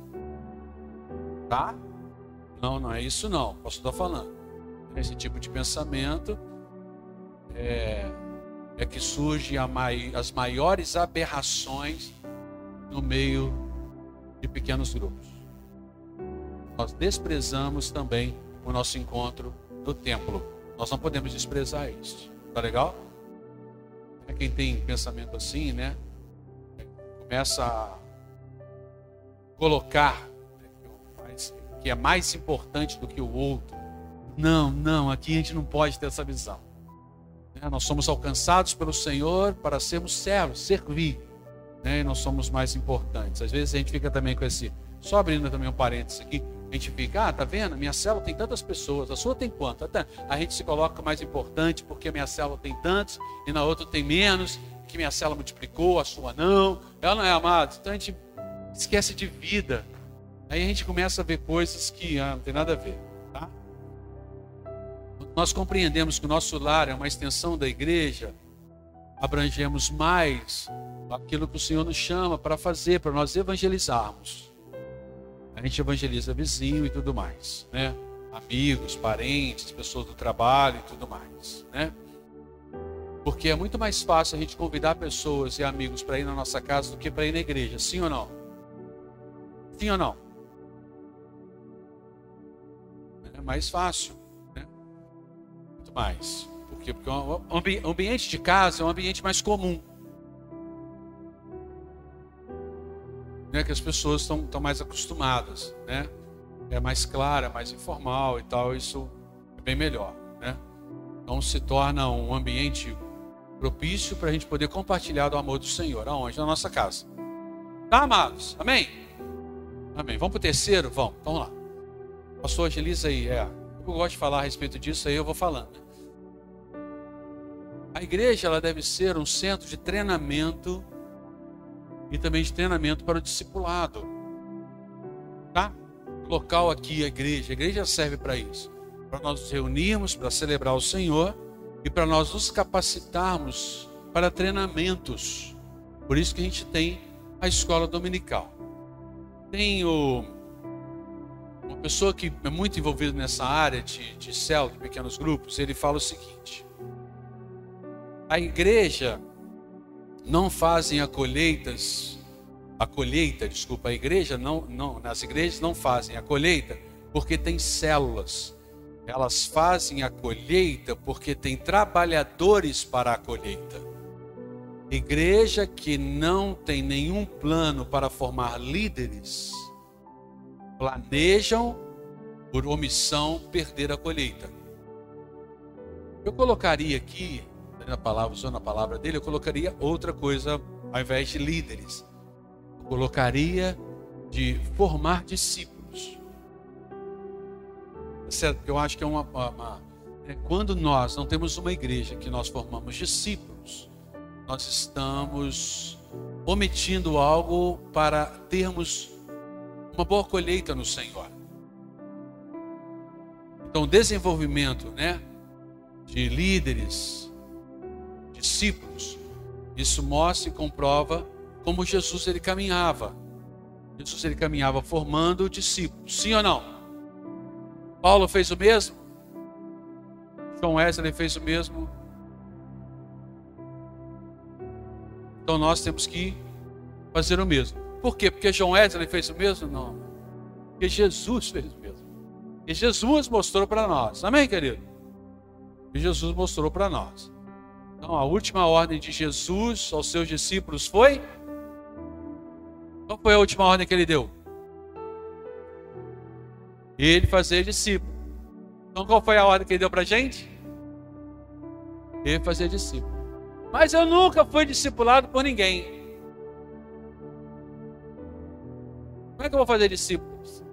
Tá? Não, não é isso não. Posso estar falando. Esse tipo de pensamento é, é que surgem as maiores aberrações no meio de pequenos grupos. Nós desprezamos também o nosso encontro no templo. Nós não podemos desprezar isso. Tá legal? É quem tem pensamento assim, né? Começa a colocar né, que é mais importante do que o outro. Não, não, aqui a gente não pode ter essa visão. Né? Nós somos alcançados pelo Senhor para sermos servos, servir. Né? E nós somos mais importantes. Às vezes a gente fica também com esse. Só abrindo também um parênteses aqui. A gente fica, ah, tá vendo? Minha célula tem tantas pessoas, a sua tem quanto? A gente se coloca mais importante porque minha célula tem tantos e na outra tem menos, que minha célula multiplicou, a sua não. Ela não é amada. Então a gente esquece de vida. Aí a gente começa a ver coisas que ah, não tem nada a ver nós compreendemos que o nosso lar é uma extensão da igreja, abrangemos mais aquilo que o Senhor nos chama para fazer, para nós evangelizarmos. A gente evangeliza vizinho e tudo mais, né? Amigos, parentes, pessoas do trabalho e tudo mais, né? Porque é muito mais fácil a gente convidar pessoas e amigos para ir na nossa casa do que para ir na igreja, sim ou não? Sim ou não? É mais fácil, né? Muito mais. Por quê? Porque o ambiente de casa é um ambiente mais comum. Né, que as pessoas estão, mais acostumadas, né? É mais clara, é mais informal e tal, isso é bem melhor, né? Então se torna um ambiente propício para a gente poder compartilhar do amor do Senhor. Aonde? Na nossa casa. Tá, amados? Amém? Amém. Vamos para o terceiro? Vamos, vamos lá. Pastor, agiliza aí. É, eu gosto de falar a respeito disso, aí eu vou falando. A igreja ela deve ser um centro de treinamento e também de treinamento para o discipulado. Tá? Local aqui, a igreja. A igreja serve para isso. Para nós nos reunirmos, para celebrar o Senhor e para nós nos capacitarmos para treinamentos. Por isso que a gente tem a escola dominical. Tenho uma pessoa que é muito envolvida nessa área de, de de pequenos grupos, ele fala o seguinte: a igreja não fazem a colheitas, a colheita, desculpa, a igreja não, não, nas igrejas não fazem a colheita porque tem células. Elas fazem a colheita porque tem trabalhadores para a colheita. Igreja que não tem nenhum plano para formar líderes, planejam, por omissão, perder a colheita. Eu colocaria aqui na palavra, usando a palavra dele, eu colocaria outra coisa ao invés de líderes. Eu colocaria de formar discípulos. É certo? Eu acho que é uma, uma é, quando nós não temos uma igreja que nós formamos discípulos, nós estamos omitindo algo para termos uma boa colheita no Senhor. Então, desenvolvimento, né, de líderes, discípulos. Isso mostra e comprova como Jesus ele caminhava. Jesus ele caminhava formando discípulos. Sim ou não? Paulo fez o mesmo? João Wesley fez o mesmo? Então nós temos que fazer o mesmo. Por quê? Porque João Wesley fez o mesmo? Não. Porque Jesus fez o mesmo. E Jesus mostrou para nós. Amém, querido? E Jesus mostrou para nós. Então, a última ordem de Jesus aos seus discípulos foi? Qual foi a última ordem que ele deu? Ele fazer discípulo. Então, qual foi a ordem que ele deu para a gente? Ele fazer discípulo. Mas eu nunca fui discipulado por ninguém. Como é que eu vou fazer discípulos?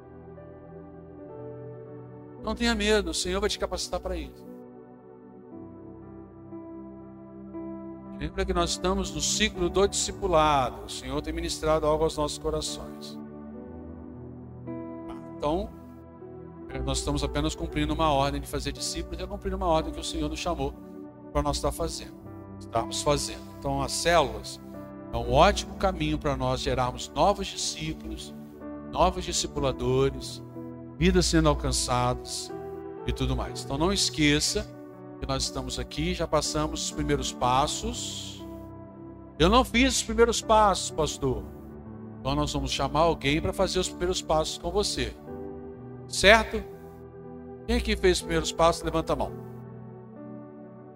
Não tenha medo, o Senhor vai te capacitar para isso. Lembra que nós estamos no ciclo do discipulado. O Senhor tem ministrado algo aos nossos corações. Então, eh, nós estamos apenas cumprindo uma ordem de fazer discípulos e é cumprindo uma ordem que o Senhor nos chamou para nós estar fazendo. Estamos fazendo. Então, as células é um ótimo caminho para nós gerarmos novos discípulos, novos discipuladores, vidas sendo alcançadas e tudo mais. Então, não esqueça que nós estamos aqui, já passamos os primeiros passos. Eu não fiz os primeiros passos, pastor. Então nós vamos chamar alguém para fazer os primeiros passos com você. Certo? Quem aqui fez os primeiros passos, levanta a mão.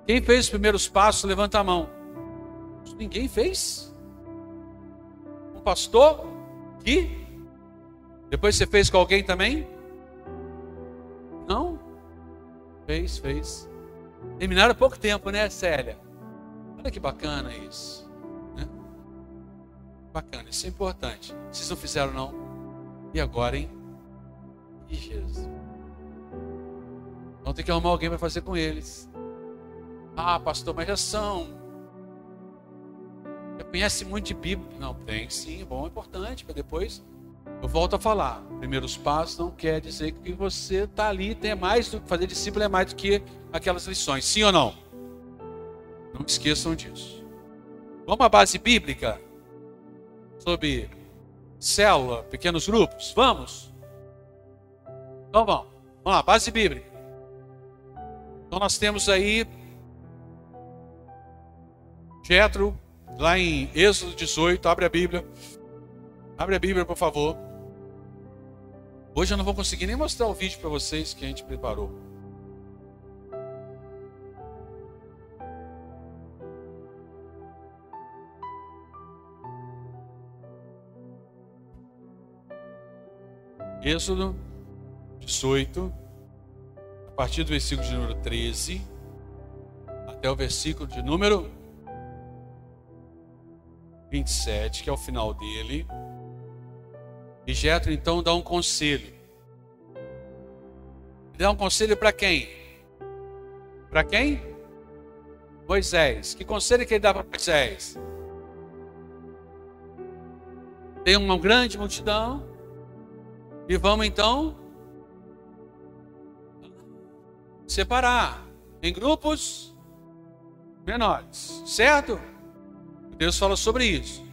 Quem fez os primeiros passos, levanta a mão. Ninguém fez? Um pastor? Que? Depois você fez com alguém também? Não? Fez, fez. Terminaram há pouco tempo, né, Célia? Olha que bacana isso. Né? Bacana, isso é importante. Vocês não fizeram, não? E agora, hein? E Jesus. Vão ter que arrumar alguém para fazer com eles. Ah, pastor, mas já são. Já conhece muito de Bíblia? Não, tem sim, é bom, é importante, para depois eu volto a falar. Primeiros passos não quer dizer que você está ali, tem mais do que fazer discípulo é mais do que aquelas lições. Sim ou não? Não esqueçam disso. Vamos à base bíblica sobre célula, pequenos grupos? Vamos? Então vamos. Vamos lá, base bíblica. Então nós temos aí Jetro, lá em Êxodo 18, abre a Bíblia. Abre a Bíblia, por favor. Hoje eu não vou conseguir nem mostrar o vídeo para vocês que a gente preparou. Êxodo 18, a partir do versículo de número 13 até o versículo de número 27, que é o final dele. E Jetro então dá um conselho. Dá um conselho para quem? Para quem? Moisés. Que conselho que ele dá para Moisés? Tem uma grande multidão e vamos então separar em grupos menores, certo? Deus fala sobre isso.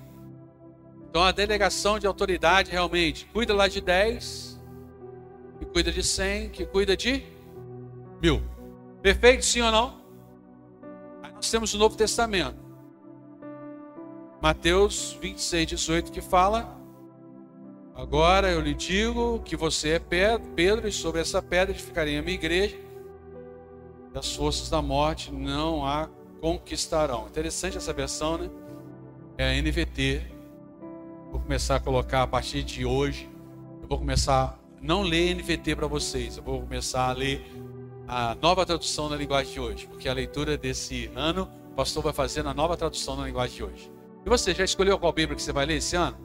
Então a delegação de autoridade realmente cuida lá de 10, que cuida de 100, que cuida de mil. Perfeito, sim ou não? Aí nós temos o Novo Testamento. Mateus 26, 18, que fala: Agora eu lhe digo que você é Pedro, e sobre essa pedra edificarei a minha igreja, e as forças da morte não a conquistarão. Interessante essa versão, né? é a NVT. Vou começar a colocar a partir de hoje. Eu vou começar não ler NVT para vocês. Eu vou começar a ler a nova tradução na linguagem de hoje, porque a leitura desse ano o pastor vai fazer na nova tradução na linguagem de hoje. E você já escolheu qual Bíblia que você vai ler esse ano?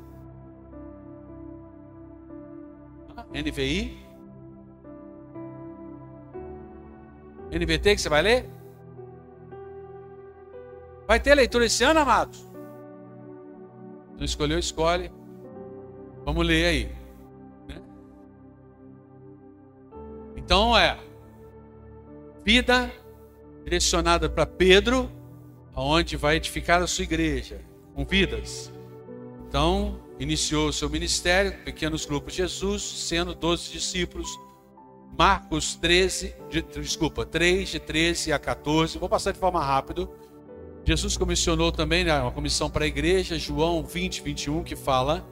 NVI? NVT que você vai ler? Vai ter leitura esse ano, amados? Não escolheu, escolhe. Vamos ler aí. Né? Então é vida direcionada para Pedro, aonde vai edificar a sua igreja com vidas. Então, iniciou o seu ministério, pequenos grupos Jesus, sendo 12 discípulos. Marcos 13, de, desculpa, 3 de 13 a 14. Vou passar de forma rápida. Jesus comissionou também né, uma comissão para a igreja, João 20, 21, que fala: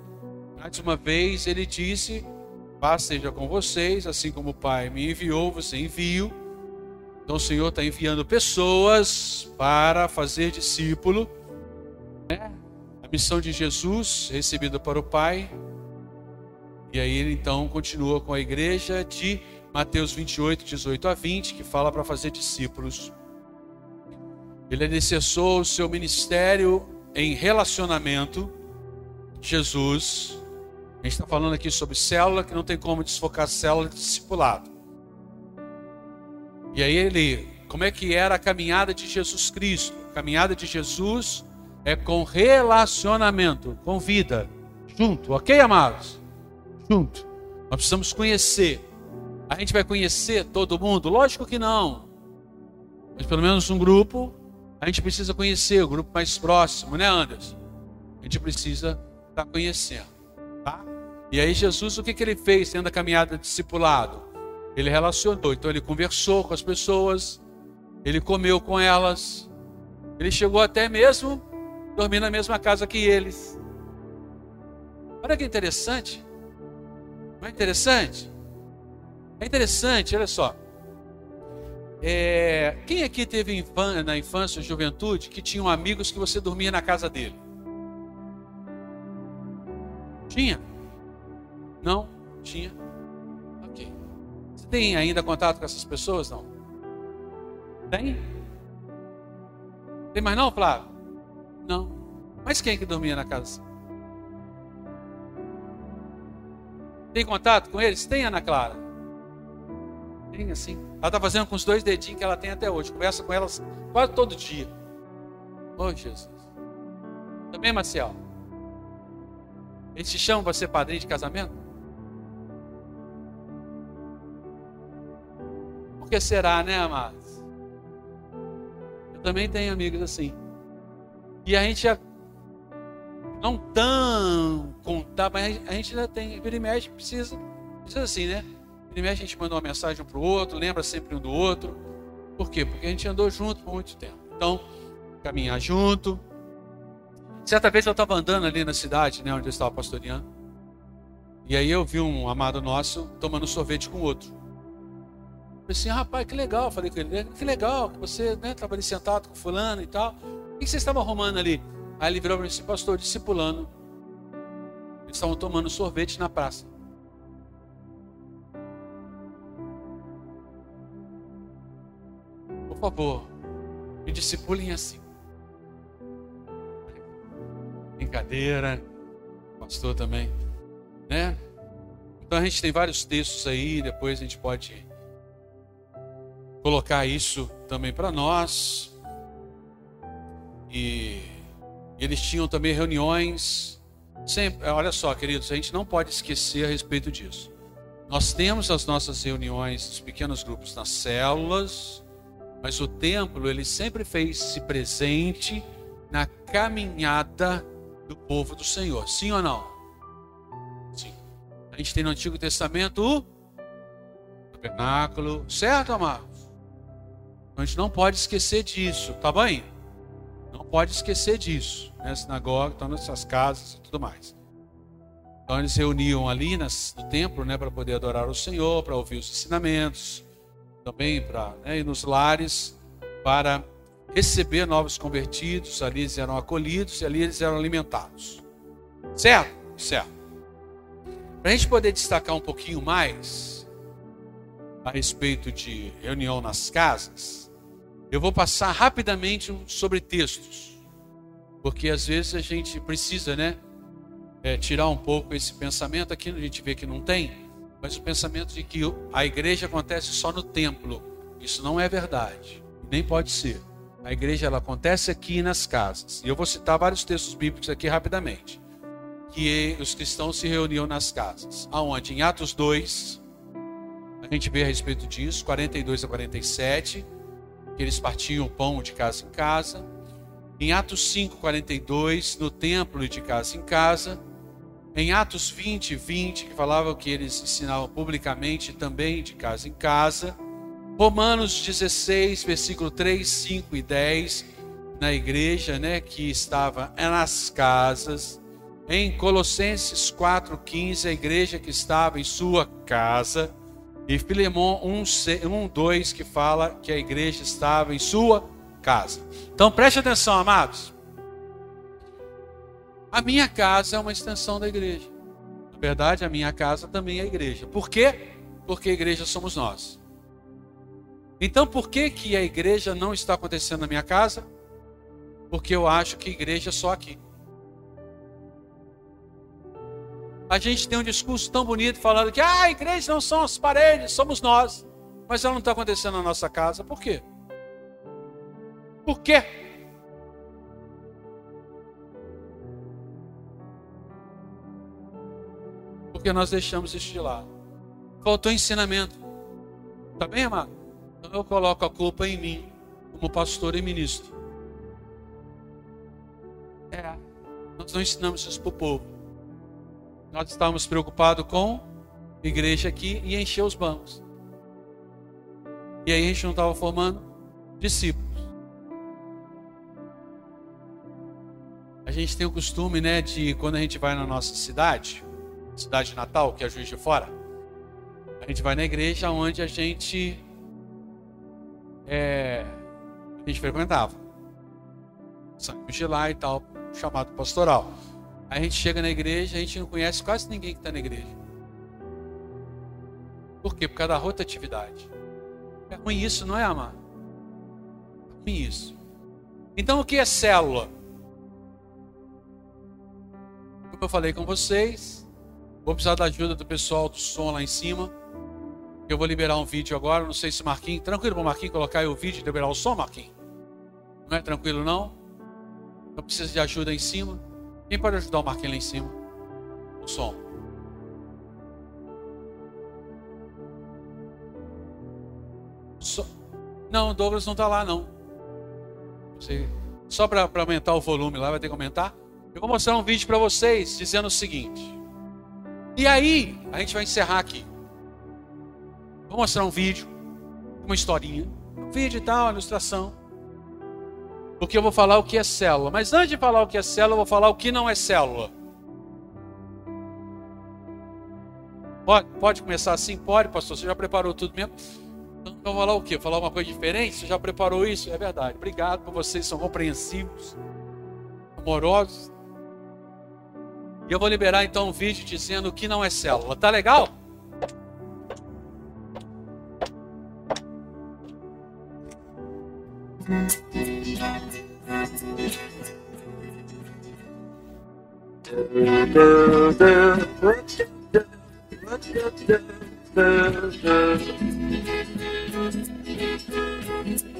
mais uma vez ele disse: Paz seja com vocês, assim como o Pai me enviou, você envio. Então o Senhor está enviando pessoas para fazer discípulo. Né? A missão de Jesus, recebida para o Pai. E aí ele então continua com a igreja de Mateus 28, 18 a 20, que fala para fazer discípulos ele alicerçou o seu ministério em relacionamento. Jesus. A gente está falando aqui sobre célula, que não tem como desfocar célula de discipulado. E aí ele, como é que era a caminhada de Jesus Cristo? A caminhada de Jesus é com relacionamento, com vida, junto, ok, amados? Junto. Nós precisamos conhecer. A gente vai conhecer todo mundo? Lógico que não. Mas pelo menos um grupo a gente precisa conhecer o grupo mais próximo, né, Anderson? A gente precisa estar tá conhecendo, tá? E aí Jesus, o que, que ele fez tendo a caminhada de discipulado? Ele relacionou, então ele conversou com as pessoas, ele comeu com elas, ele chegou até mesmo dormir na mesma casa que eles. Olha que interessante. Não é interessante? É interessante, olha só. É, quem aqui teve na infância, juventude, que tinham amigos que você dormia na casa dele? Tinha? Não? Tinha? Ok. Você tem ainda contato com essas pessoas? Não? Tem? Tem mais não, Flávio? Não. Mas quem que dormia na casa? Tem contato com eles? Tem, Ana Clara? Assim. Ela está fazendo com os dois dedinhos que ela tem até hoje. Conversa com elas quase todo dia. Oh, Jesus. Também, Marcial. Eles te chamam para ser padrinho de casamento? Por que será, né, amados? Eu também tenho amigos assim. E a gente já não tão contar, mas a gente ainda tem, vira e mexe, precisa, precisa assim, né? Mexe a gente manda uma mensagem um para o outro, lembra sempre um do outro. Por quê? Porque a gente andou junto por muito tempo. Então, caminhar junto. Certa vez eu estava andando ali na cidade, né, onde eu estava pastoreando. E aí eu vi um amado nosso tomando sorvete com outro. Eu falei assim, rapaz, que legal. falei com ele, que legal que você né, estava ali sentado com fulano e tal. O que você estava arrumando ali? Aí ele virou para mim assim, pastor, discipulando. Eles estavam tomando sorvete na praça. Favor, me discipulem assim. Brincadeira, pastor também, né? Então a gente tem vários textos aí, depois a gente pode colocar isso também para nós. E eles tinham também reuniões. Sempre, olha só, queridos, a gente não pode esquecer a respeito disso. Nós temos as nossas reuniões, os pequenos grupos nas células, mas o templo ele sempre fez-se presente na caminhada do povo do Senhor. Sim ou não? Sim. A gente tem no Antigo Testamento o tabernáculo, certo, amados? A gente não pode esquecer disso, tá bem? Não pode esquecer disso, né? Sinagoga, estão nessas casas e tudo mais. Então eles reuniam ali nas, no templo, né, para poder adorar o Senhor, para ouvir os ensinamentos, também para né, ir nos lares para receber novos convertidos. Ali eles eram acolhidos e ali eles eram alimentados. Certo? Certo. Para a gente poder destacar um pouquinho mais a respeito de reunião nas casas, eu vou passar rapidamente sobre textos, porque às vezes a gente precisa, né, é, tirar um pouco esse pensamento. Aqui a gente vê que não tem, mas o pensamento de que a igreja acontece só no templo. Isso não é verdade, nem pode ser. A igreja ela acontece aqui nas casas. E eu vou citar vários textos bíblicos aqui rapidamente. Que os cristãos se reuniam nas casas. Aonde? Em Atos 2, a gente vê a respeito disso, 42 a 47 que eles partiam o pão de casa em casa. Em Atos 5, 42, no templo de casa em casa. Em Atos 20, 20, que falava que eles ensinavam publicamente também de casa em casa. Romanos 16, versículo 3, 5 e 10, na igreja, né, que estava nas casas. Em Colossenses 4, 15, a igreja que estava em sua casa. E Filemon 1, 1, 2, que fala que a igreja estava em sua casa. Então preste atenção, amados. A minha casa é uma extensão da igreja. Na verdade, a minha casa também é a igreja. Por quê? Porque a igreja somos nós. Então, por que, que a igreja não está acontecendo na minha casa? Porque eu acho que a igreja é só aqui. A gente tem um discurso tão bonito falando que ah, a igreja não são as paredes, somos nós. Mas ela não está acontecendo na nossa casa. Por quê? Por quê? Porque nós deixamos isso de lado. Faltou ensinamento. Tá bem, amado? Então eu coloco a culpa em mim, como pastor e ministro. É, nós não ensinamos isso para o povo. Nós estávamos preocupados com igreja aqui e encher os bancos. E aí a gente não estava formando discípulos. A gente tem o costume, né, de quando a gente vai na nossa cidade, cidade natal, que é Juiz de Fora, a gente vai na igreja onde a gente é, a gente frequentava. Saímos de lá e tal, chamado pastoral. Aí a gente chega na igreja, a gente não conhece quase ninguém que está na igreja. Por quê? Por causa da rotatividade. É ruim isso, não é, amado? É ruim isso. Então o que é célula? Como eu falei com vocês, vou precisar da ajuda do pessoal do som lá em cima. Eu vou liberar um vídeo agora, não sei se Marquinhos. Tranquilo para Marquinhos colocar aí o vídeo e liberar o som, Marquinhos? Não é tranquilo não? Eu preciso de ajuda em cima. Quem pode ajudar o Marquinhos lá em cima? O som. So... Não, o Douglas não está lá, não. Você Só para aumentar o volume lá, vai ter que aumentar. Eu vou mostrar um vídeo para vocês dizendo o seguinte. E aí, a gente vai encerrar aqui. Vou mostrar um vídeo, uma historinha, um vídeo e tal, uma ilustração. Porque eu vou falar o que é célula. Mas antes de falar o que é célula, eu vou falar o que não é célula. Pode, pode começar assim? Pode, pastor. Você já preparou tudo mesmo? Então, vou falar o quê? Falar uma coisa diferente? Você já preparou isso? É verdade. Obrigado por vocês, são compreensivos, amorosos. E eu vou liberar então um vídeo dizendo o que não é célula. Tá legal?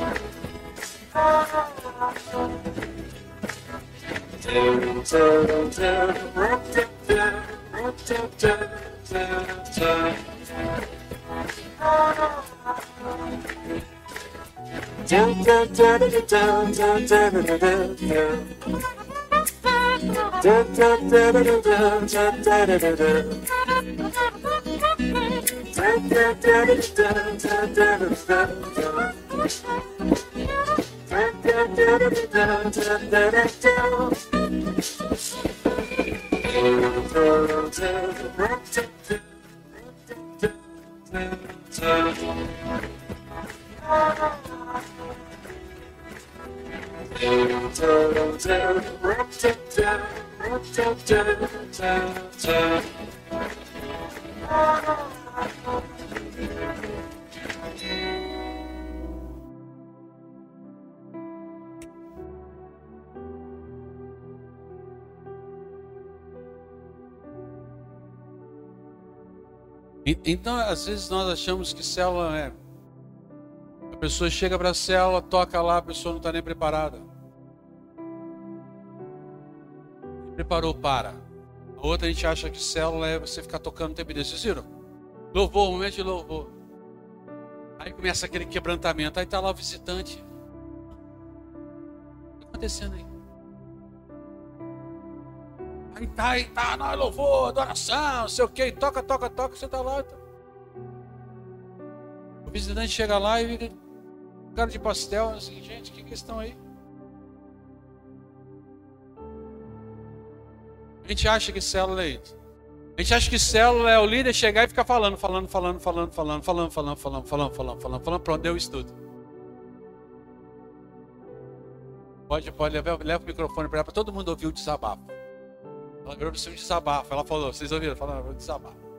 da da da da da Então, às vezes nós achamos que célula é. A pessoa chega para a célula, toca lá, a pessoa não está nem preparada. Preparou para. A outra a gente acha que célula é você ficar tocando o tempo inteiro. Vocês viram? Louvor, momento de louvor. Aí começa aquele quebrantamento. Aí está lá o visitante. O que está acontecendo aí? Aí tá, aí tá, nós louvor, adoração, não sei o que, toca, toca, toca, você tá lá. Tá. O visitante chega lá e cara de pastel, assim, gente, que questão aí? A gente acha que célula é isso. A gente acha que célula é o líder chegar e ficar falando, falando, falando, falando, falando, falando, falando, falando, falando, falando, falando, falando, pronto, deu estudo. Pode, pode, leva, leva o microfone para ela para todo mundo ouvir o desabafo. Ela virou para um desabafo. Ela falou, vocês ouviram? Falando, desabafo.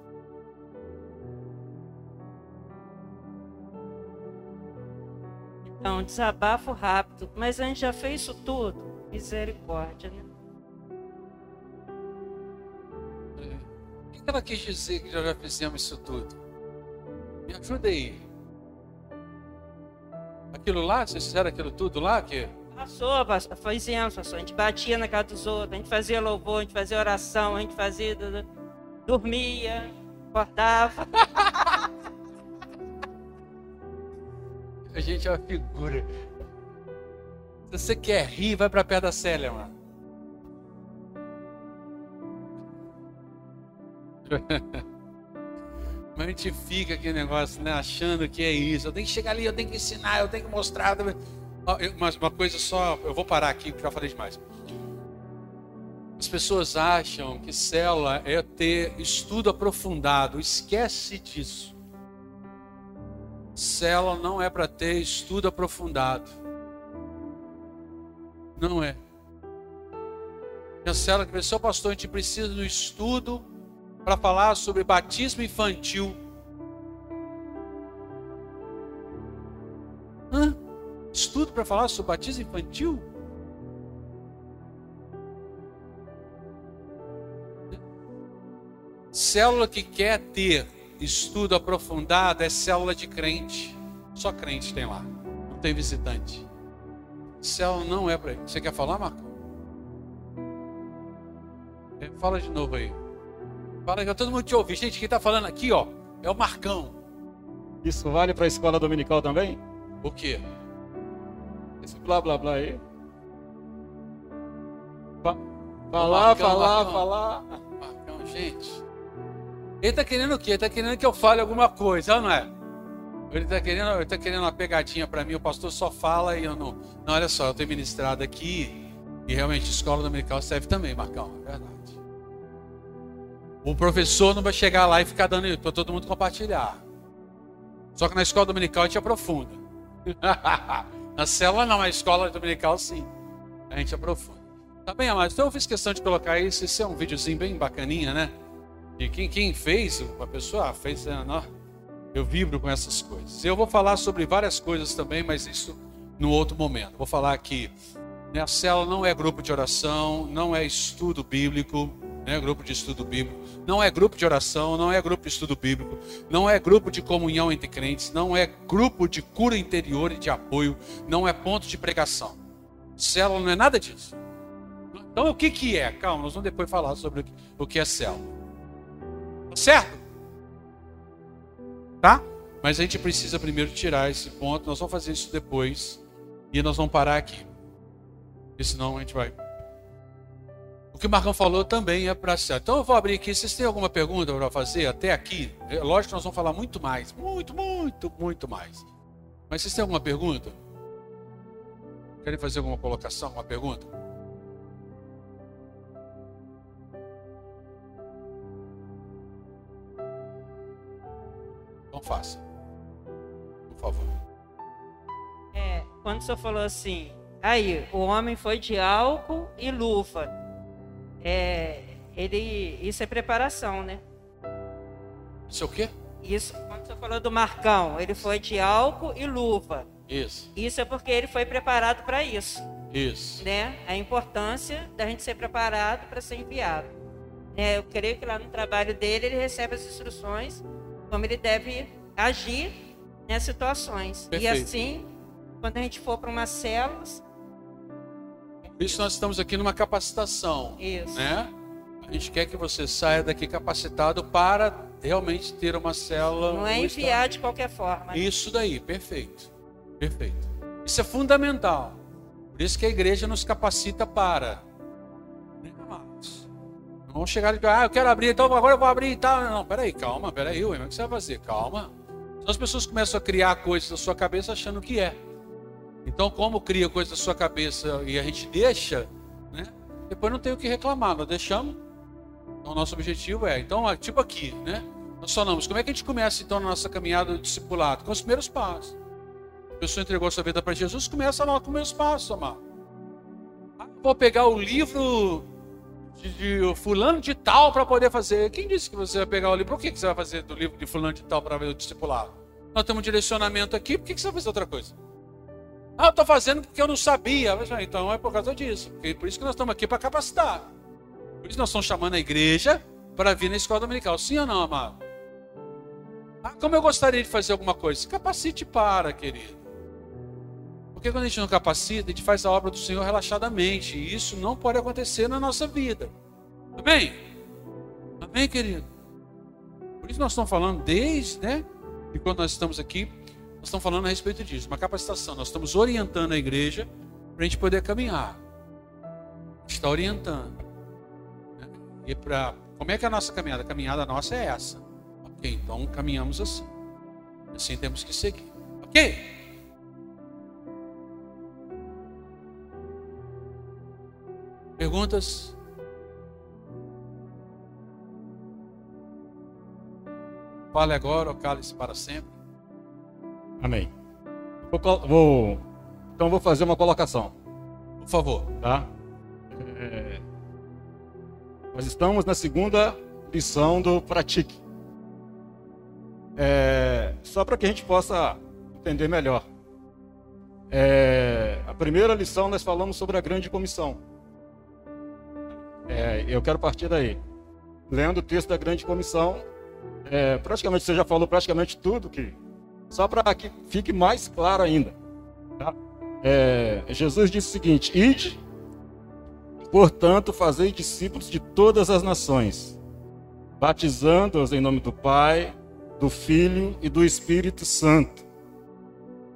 Então, desabafo rápido. Mas a gente já fez isso tudo. Misericórdia, né? O que ela quis dizer que já fizemos isso tudo? Me ajuda aí. Aquilo lá, vocês fizeram aquilo tudo lá? Que Passou, pastor, fizemos, pastor. A gente batia na casa dos outros, a gente fazia louvor, a gente fazia oração, a gente fazia. dormia, acordava. A gente é uma figura. Se você quer rir, vai para perto da Célia, mano. Mas a gente fica aquele negócio, né, achando que é isso. Eu tenho que chegar ali, eu tenho que ensinar, eu tenho que mostrar. Mas uma coisa só, eu vou parar aqui, porque já falei demais. As pessoas acham que célula é ter estudo aprofundado. Esquece disso. Célula não é para ter estudo aprofundado. Não é. A célula que pensou, pastor, a gente precisa do estudo para falar sobre batismo infantil. Hã? Estudo para falar sobre batismo infantil? Célula que quer ter estudo aprofundado é célula de crente. Só crente tem lá. Não tem visitante. Célula não é para. Você quer falar, Marco? É, fala de novo aí. Fala que todo mundo te ouve. Gente, quem está falando aqui, ó, é o Marcão. Isso vale para a escola dominical também? O quê? Esse blá blá blá aí. Fa falar, Marcão, falar, Marcão. falar. Marcão, gente. Ele está querendo o quê? Ele está querendo que eu fale alguma coisa, não é? Ele está querendo, ele tá querendo uma pegadinha para mim. O pastor só fala e eu não. Não, olha só, eu tenho ministrado aqui e realmente escola dominical serve também, Marcão. É verdade. O professor não vai chegar lá e ficar dando para todo mundo compartilhar. Só que na escola dominical a gente aprofunda. na célula não, na escola dominical sim. A gente aprofunda. Tá bem, amados? Então eu fiz questão de colocar isso. Esse é um videozinho bem bacaninha, né? E quem, quem fez, a pessoa fez, né? eu vibro com essas coisas. Eu vou falar sobre várias coisas também, mas isso no outro momento. Vou falar aqui. Né, a célula não é grupo de oração, não é estudo bíblico, né, grupo de estudo bíblico, não é grupo de oração, não é grupo de estudo bíblico, não é grupo de comunhão entre crentes, não é grupo de cura interior e de apoio, não é ponto de pregação. Célula não é nada disso. Então o que, que é? Calma, nós vamos depois falar sobre o que é célula. Certo? Tá? Mas a gente precisa primeiro tirar esse ponto, nós vamos fazer isso depois e nós vamos parar aqui. Porque senão a gente vai o que o Marcão falou também é para ser. Então eu vou abrir aqui. Vocês têm alguma pergunta para fazer até aqui? É, lógico que nós vamos falar muito mais. Muito, muito, muito mais. Mas vocês têm alguma pergunta? Querem fazer alguma colocação, alguma pergunta? Então faça. Por favor. É, quando o senhor falou assim, aí, o homem foi de álcool e luva é, ele, isso é preparação, né? Isso é o quê? Isso, quando você falou do Marcão, ele foi de álcool e luva. Isso. Isso é porque ele foi preparado para isso. Isso. Né? A importância da gente ser preparado para ser enviado. É, eu creio que lá no trabalho dele ele recebe as instruções como ele deve agir nas situações. Perfeito. E assim, quando a gente for para uma célula, por isso nós estamos aqui numa capacitação. Isso. Né? A gente quer que você saia daqui capacitado para realmente ter uma célula. Não é enviar de qualquer forma. Isso daí, perfeito. Perfeito. Isso é fundamental. Por isso que a igreja nos capacita para. Não vamos chegar e ah, eu quero abrir, então agora eu vou abrir e tal. Não, peraí, calma, peraí, o que você vai fazer? Calma. Então as pessoas começam a criar coisas na sua cabeça achando que é. Então, como cria coisa na sua cabeça e a gente deixa, né? Depois não tem o que reclamar, nós deixamos. Então, nosso objetivo é, então, tipo aqui, né? Nós falamos, como é que a gente começa então na nossa caminhada do discipulado? Com os primeiros passos. A pessoa entregou a sua vida para Jesus, começa lá com os primeiros passos, amado. Ah, vou pegar o livro de, de fulano de tal para poder fazer. Quem disse que você vai pegar o livro? Por que, que você vai fazer do livro de fulano de tal para ver o discipulado? Nós temos um direcionamento aqui, por que, que você vai fazer outra coisa? Ah, eu estou fazendo porque eu não sabia. Mas, então é por causa disso. Por isso que nós estamos aqui para capacitar. Por isso nós estamos chamando a igreja para vir na escola dominical. Sim ou não, amado? Ah, como eu gostaria de fazer alguma coisa? Capacite para, querido. Porque quando a gente não capacita, a gente faz a obra do Senhor relaxadamente. E isso não pode acontecer na nossa vida. Amém? Amém, querido? Por isso nós estamos falando desde, né? E quando nós estamos aqui nós estamos falando a respeito disso, uma capacitação. Nós estamos orientando a igreja para a gente poder caminhar. Está orientando. Né? E para Como é que é a nossa caminhada? A caminhada nossa é essa. Ok, então caminhamos assim. Assim temos que seguir. Ok? Perguntas? Fale agora ou cale-se para sempre. Amém. Vou, vou- então vou fazer uma colocação, Por favor. tá? É, nós estamos na segunda lição do Pratique. É, só para que a gente possa entender melhor. É, a primeira lição nós falamos sobre a grande comissão. É, eu quero partir daí. Lendo o texto da grande comissão, é, praticamente você já falou praticamente tudo que só para que fique mais claro ainda. tá? É, Jesus disse o seguinte: Ide, portanto, fazei discípulos de todas as nações, batizando-os em nome do Pai, do Filho e do Espírito Santo,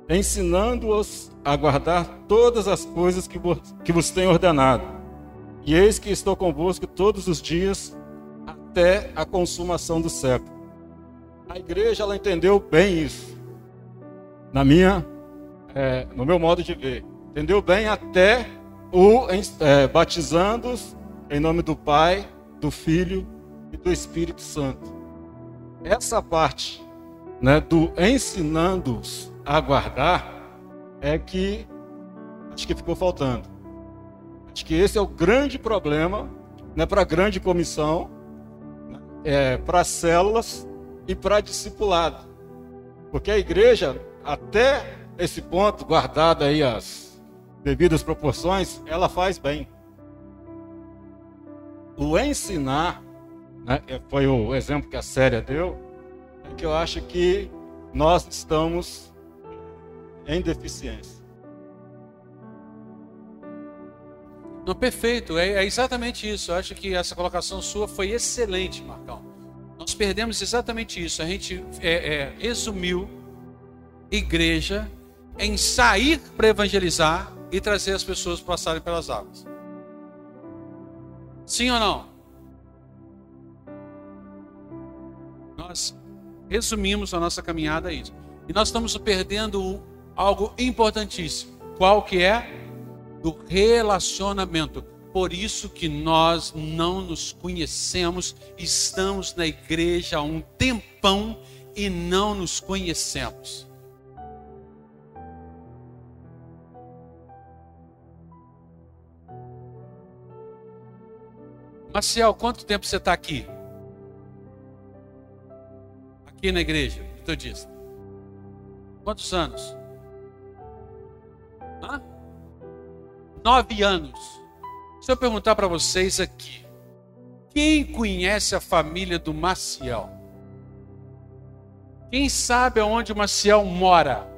ensinando-os a guardar todas as coisas que vos, que vos tenho ordenado. E eis que estou convosco todos os dias até a consumação do século. A igreja ela entendeu bem isso. Na minha, é, no meu modo de ver, entendeu bem até o é, batizando-os em nome do Pai, do Filho e do Espírito Santo. Essa parte, né, do ensinando-os a guardar, é que acho que ficou faltando. Que esse é o grande problema né, para a grande comissão, né, é, para as células e para discipulado. Porque a igreja, até esse ponto, guardada aí as devidas proporções, ela faz bem. O ensinar, né, foi o exemplo que a Célia deu, é que eu acho que nós estamos em deficiência. Não, perfeito, é, é exatamente isso. Eu acho que essa colocação sua foi excelente, Marcão. Nós perdemos exatamente isso. A gente é, é, resumiu igreja em sair para evangelizar e trazer as pessoas para passarem pelas águas. Sim ou não? Nós resumimos a nossa caminhada a isso. E nós estamos perdendo algo importantíssimo. Qual que é? Do relacionamento. Por isso que nós não nos conhecemos, estamos na igreja há um tempão e não nos conhecemos. Marcial, quanto tempo você está aqui? Aqui na igreja, metodista. Quantos anos? Hã? Nove anos. Se eu perguntar para vocês aqui, quem conhece a família do Maciel? Quem sabe aonde o Maciel mora?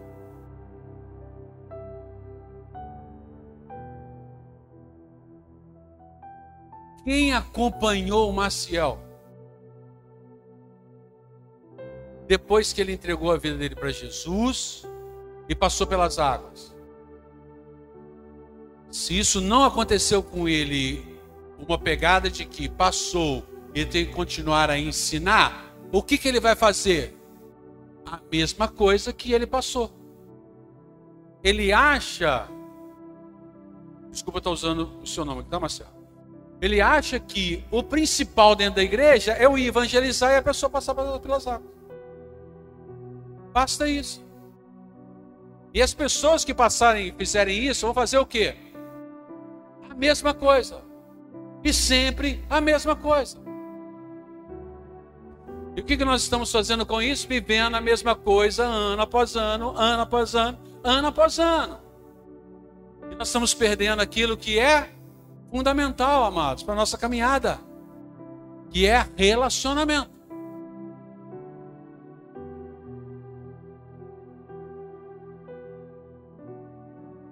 Quem acompanhou o Maciel? Depois que ele entregou a vida dele para Jesus e passou pelas águas. Se isso não aconteceu com ele, uma pegada de que passou e tem que continuar a ensinar, o que, que ele vai fazer? A mesma coisa que ele passou. Ele acha. Desculpa estar usando o seu nome, tá, Marcelo? Ele acha que o principal dentro da igreja é o evangelizar e a pessoa passar pelas águas. Basta isso. E as pessoas que passarem e fizerem isso vão fazer o quê? Mesma coisa. E sempre a mesma coisa. E o que, que nós estamos fazendo com isso? Vivendo a mesma coisa ano após ano, ano após ano, ano após ano. E nós estamos perdendo aquilo que é fundamental, amados, para a nossa caminhada, que é relacionamento.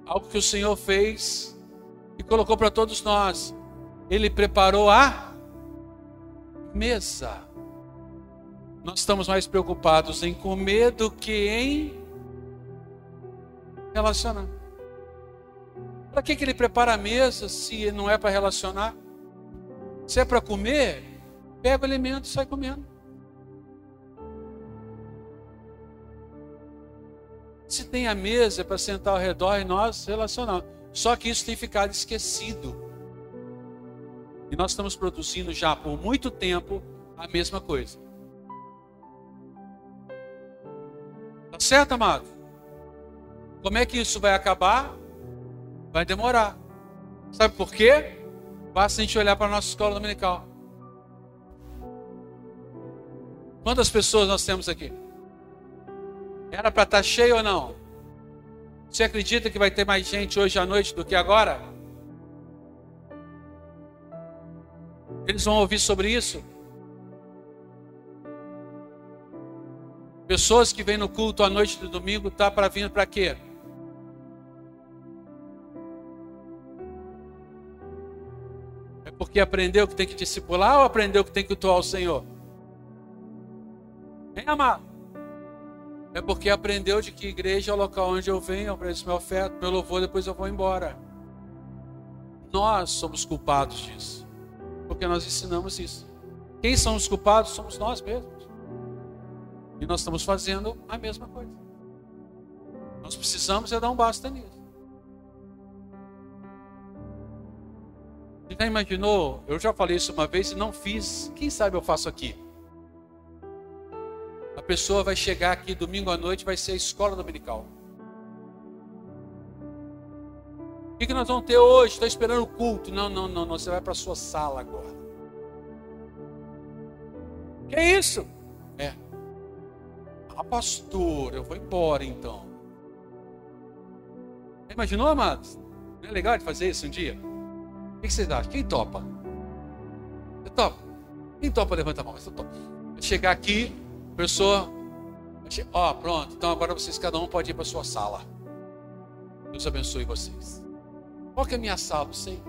Algo que o Senhor fez e colocou para todos nós. Ele preparou a mesa. Nós estamos mais preocupados em comer do que em relacionar. Para que, que ele prepara a mesa se não é para relacionar? Se é para comer, pega o alimento e sai comendo. Se tem a mesa para sentar ao redor e nós relacionar. Só que isso tem ficado esquecido. E nós estamos produzindo já por muito tempo a mesma coisa. Tá certo, amado? Como é que isso vai acabar? Vai demorar. Sabe por quê? Basta a gente olhar para a nossa escola dominical. Quantas pessoas nós temos aqui? Era para estar tá cheio ou não? Você acredita que vai ter mais gente hoje à noite do que agora? Eles vão ouvir sobre isso. Pessoas que vêm no culto à noite do domingo, tá para vir para quê? É porque aprendeu que tem que discipular ou aprendeu que tem que cultuar o Senhor? Hein, amado? É porque aprendeu de que igreja é o local onde eu venho, eu ofereço meu oferta, meu louvor, depois eu vou embora. Nós somos culpados disso. Porque nós ensinamos isso. Quem são os culpados? Somos nós mesmos. E nós estamos fazendo a mesma coisa. Nós precisamos é dar um basta nisso. Você já imaginou? Eu já falei isso uma vez e não fiz. Quem sabe eu faço aqui? Pessoa vai chegar aqui domingo à noite, vai ser a escola dominical. O que, que nós vamos ter hoje? Está esperando o culto? Não, não, não, não. Você vai para a sua sala agora. Que é isso? É. Ah, pastor, eu vou embora então. Imaginou, amados? Não é legal de fazer isso um dia? O que vocês acham? Quem topa? Você topa? Quem topa, levanta a mão. Você topa. Chegar aqui, Pessoa, ó, pronto, então agora vocês, cada um pode ir para sua sala. Deus abençoe vocês. Qual que é a minha sala? Não sei.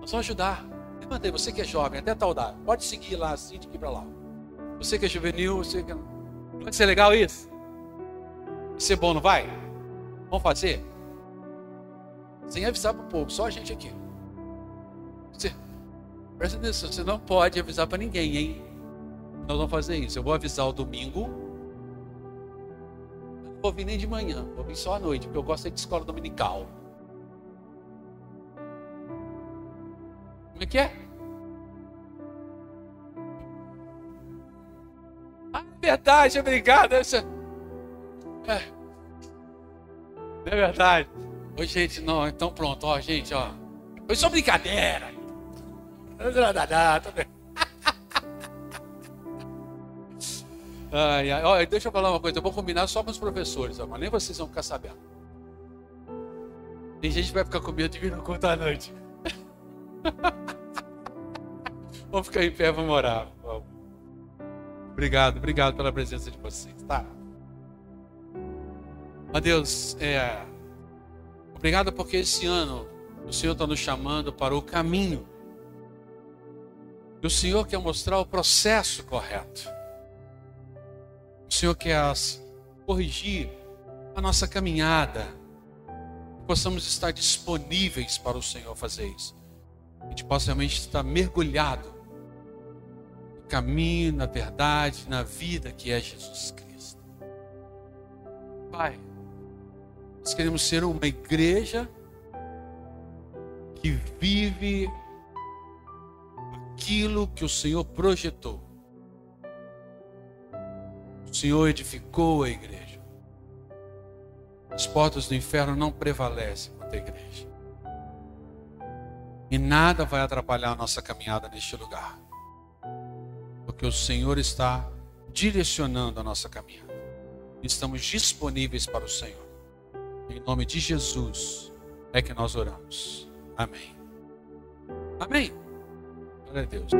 Nós vamos ajudar. Aí, você que é jovem, até tal idade, pode seguir lá assim, de aqui para lá. Você que é juvenil, você que. Vai ser legal isso? Vai ser bom, não vai? Vamos fazer? Sem avisar para o povo, só a gente aqui. Você, presta atenção, você não pode avisar para ninguém, hein? Nós vamos fazer isso. Eu vou avisar o domingo. Não vou vir nem de manhã, vou vir só à noite, porque eu gosto de escola dominical. Como é que é? Ah, é verdade, obrigado. É. Não é verdade. Oi, gente, não, então pronto, ó, gente, ó. Foi só brincadeira. Tá bem. Ai, ai, olha, deixa eu falar uma coisa, eu vou combinar só com os professores, mas nem vocês vão ficar sabendo. Tem gente que vai ficar com medo de vir no culto à noite. Vamos ficar em pé, vamos orar. Obrigado, obrigado pela presença de vocês, tá? Mas Deus, é, obrigado porque esse ano o Senhor está nos chamando para o caminho. E o Senhor quer mostrar o processo correto. Senhor quer corrigir a nossa caminhada. Possamos estar disponíveis para o Senhor fazer isso. A gente possa realmente estar mergulhado no caminho, na verdade, na vida que é Jesus Cristo. Pai, nós queremos ser uma igreja que vive aquilo que o Senhor projetou. O Senhor edificou a igreja. As portas do inferno não prevalecem contra a igreja. E nada vai atrapalhar a nossa caminhada neste lugar. Porque o Senhor está direcionando a nossa caminhada. Estamos disponíveis para o Senhor. Em nome de Jesus é que nós oramos. Amém. Amém. Glória a Deus.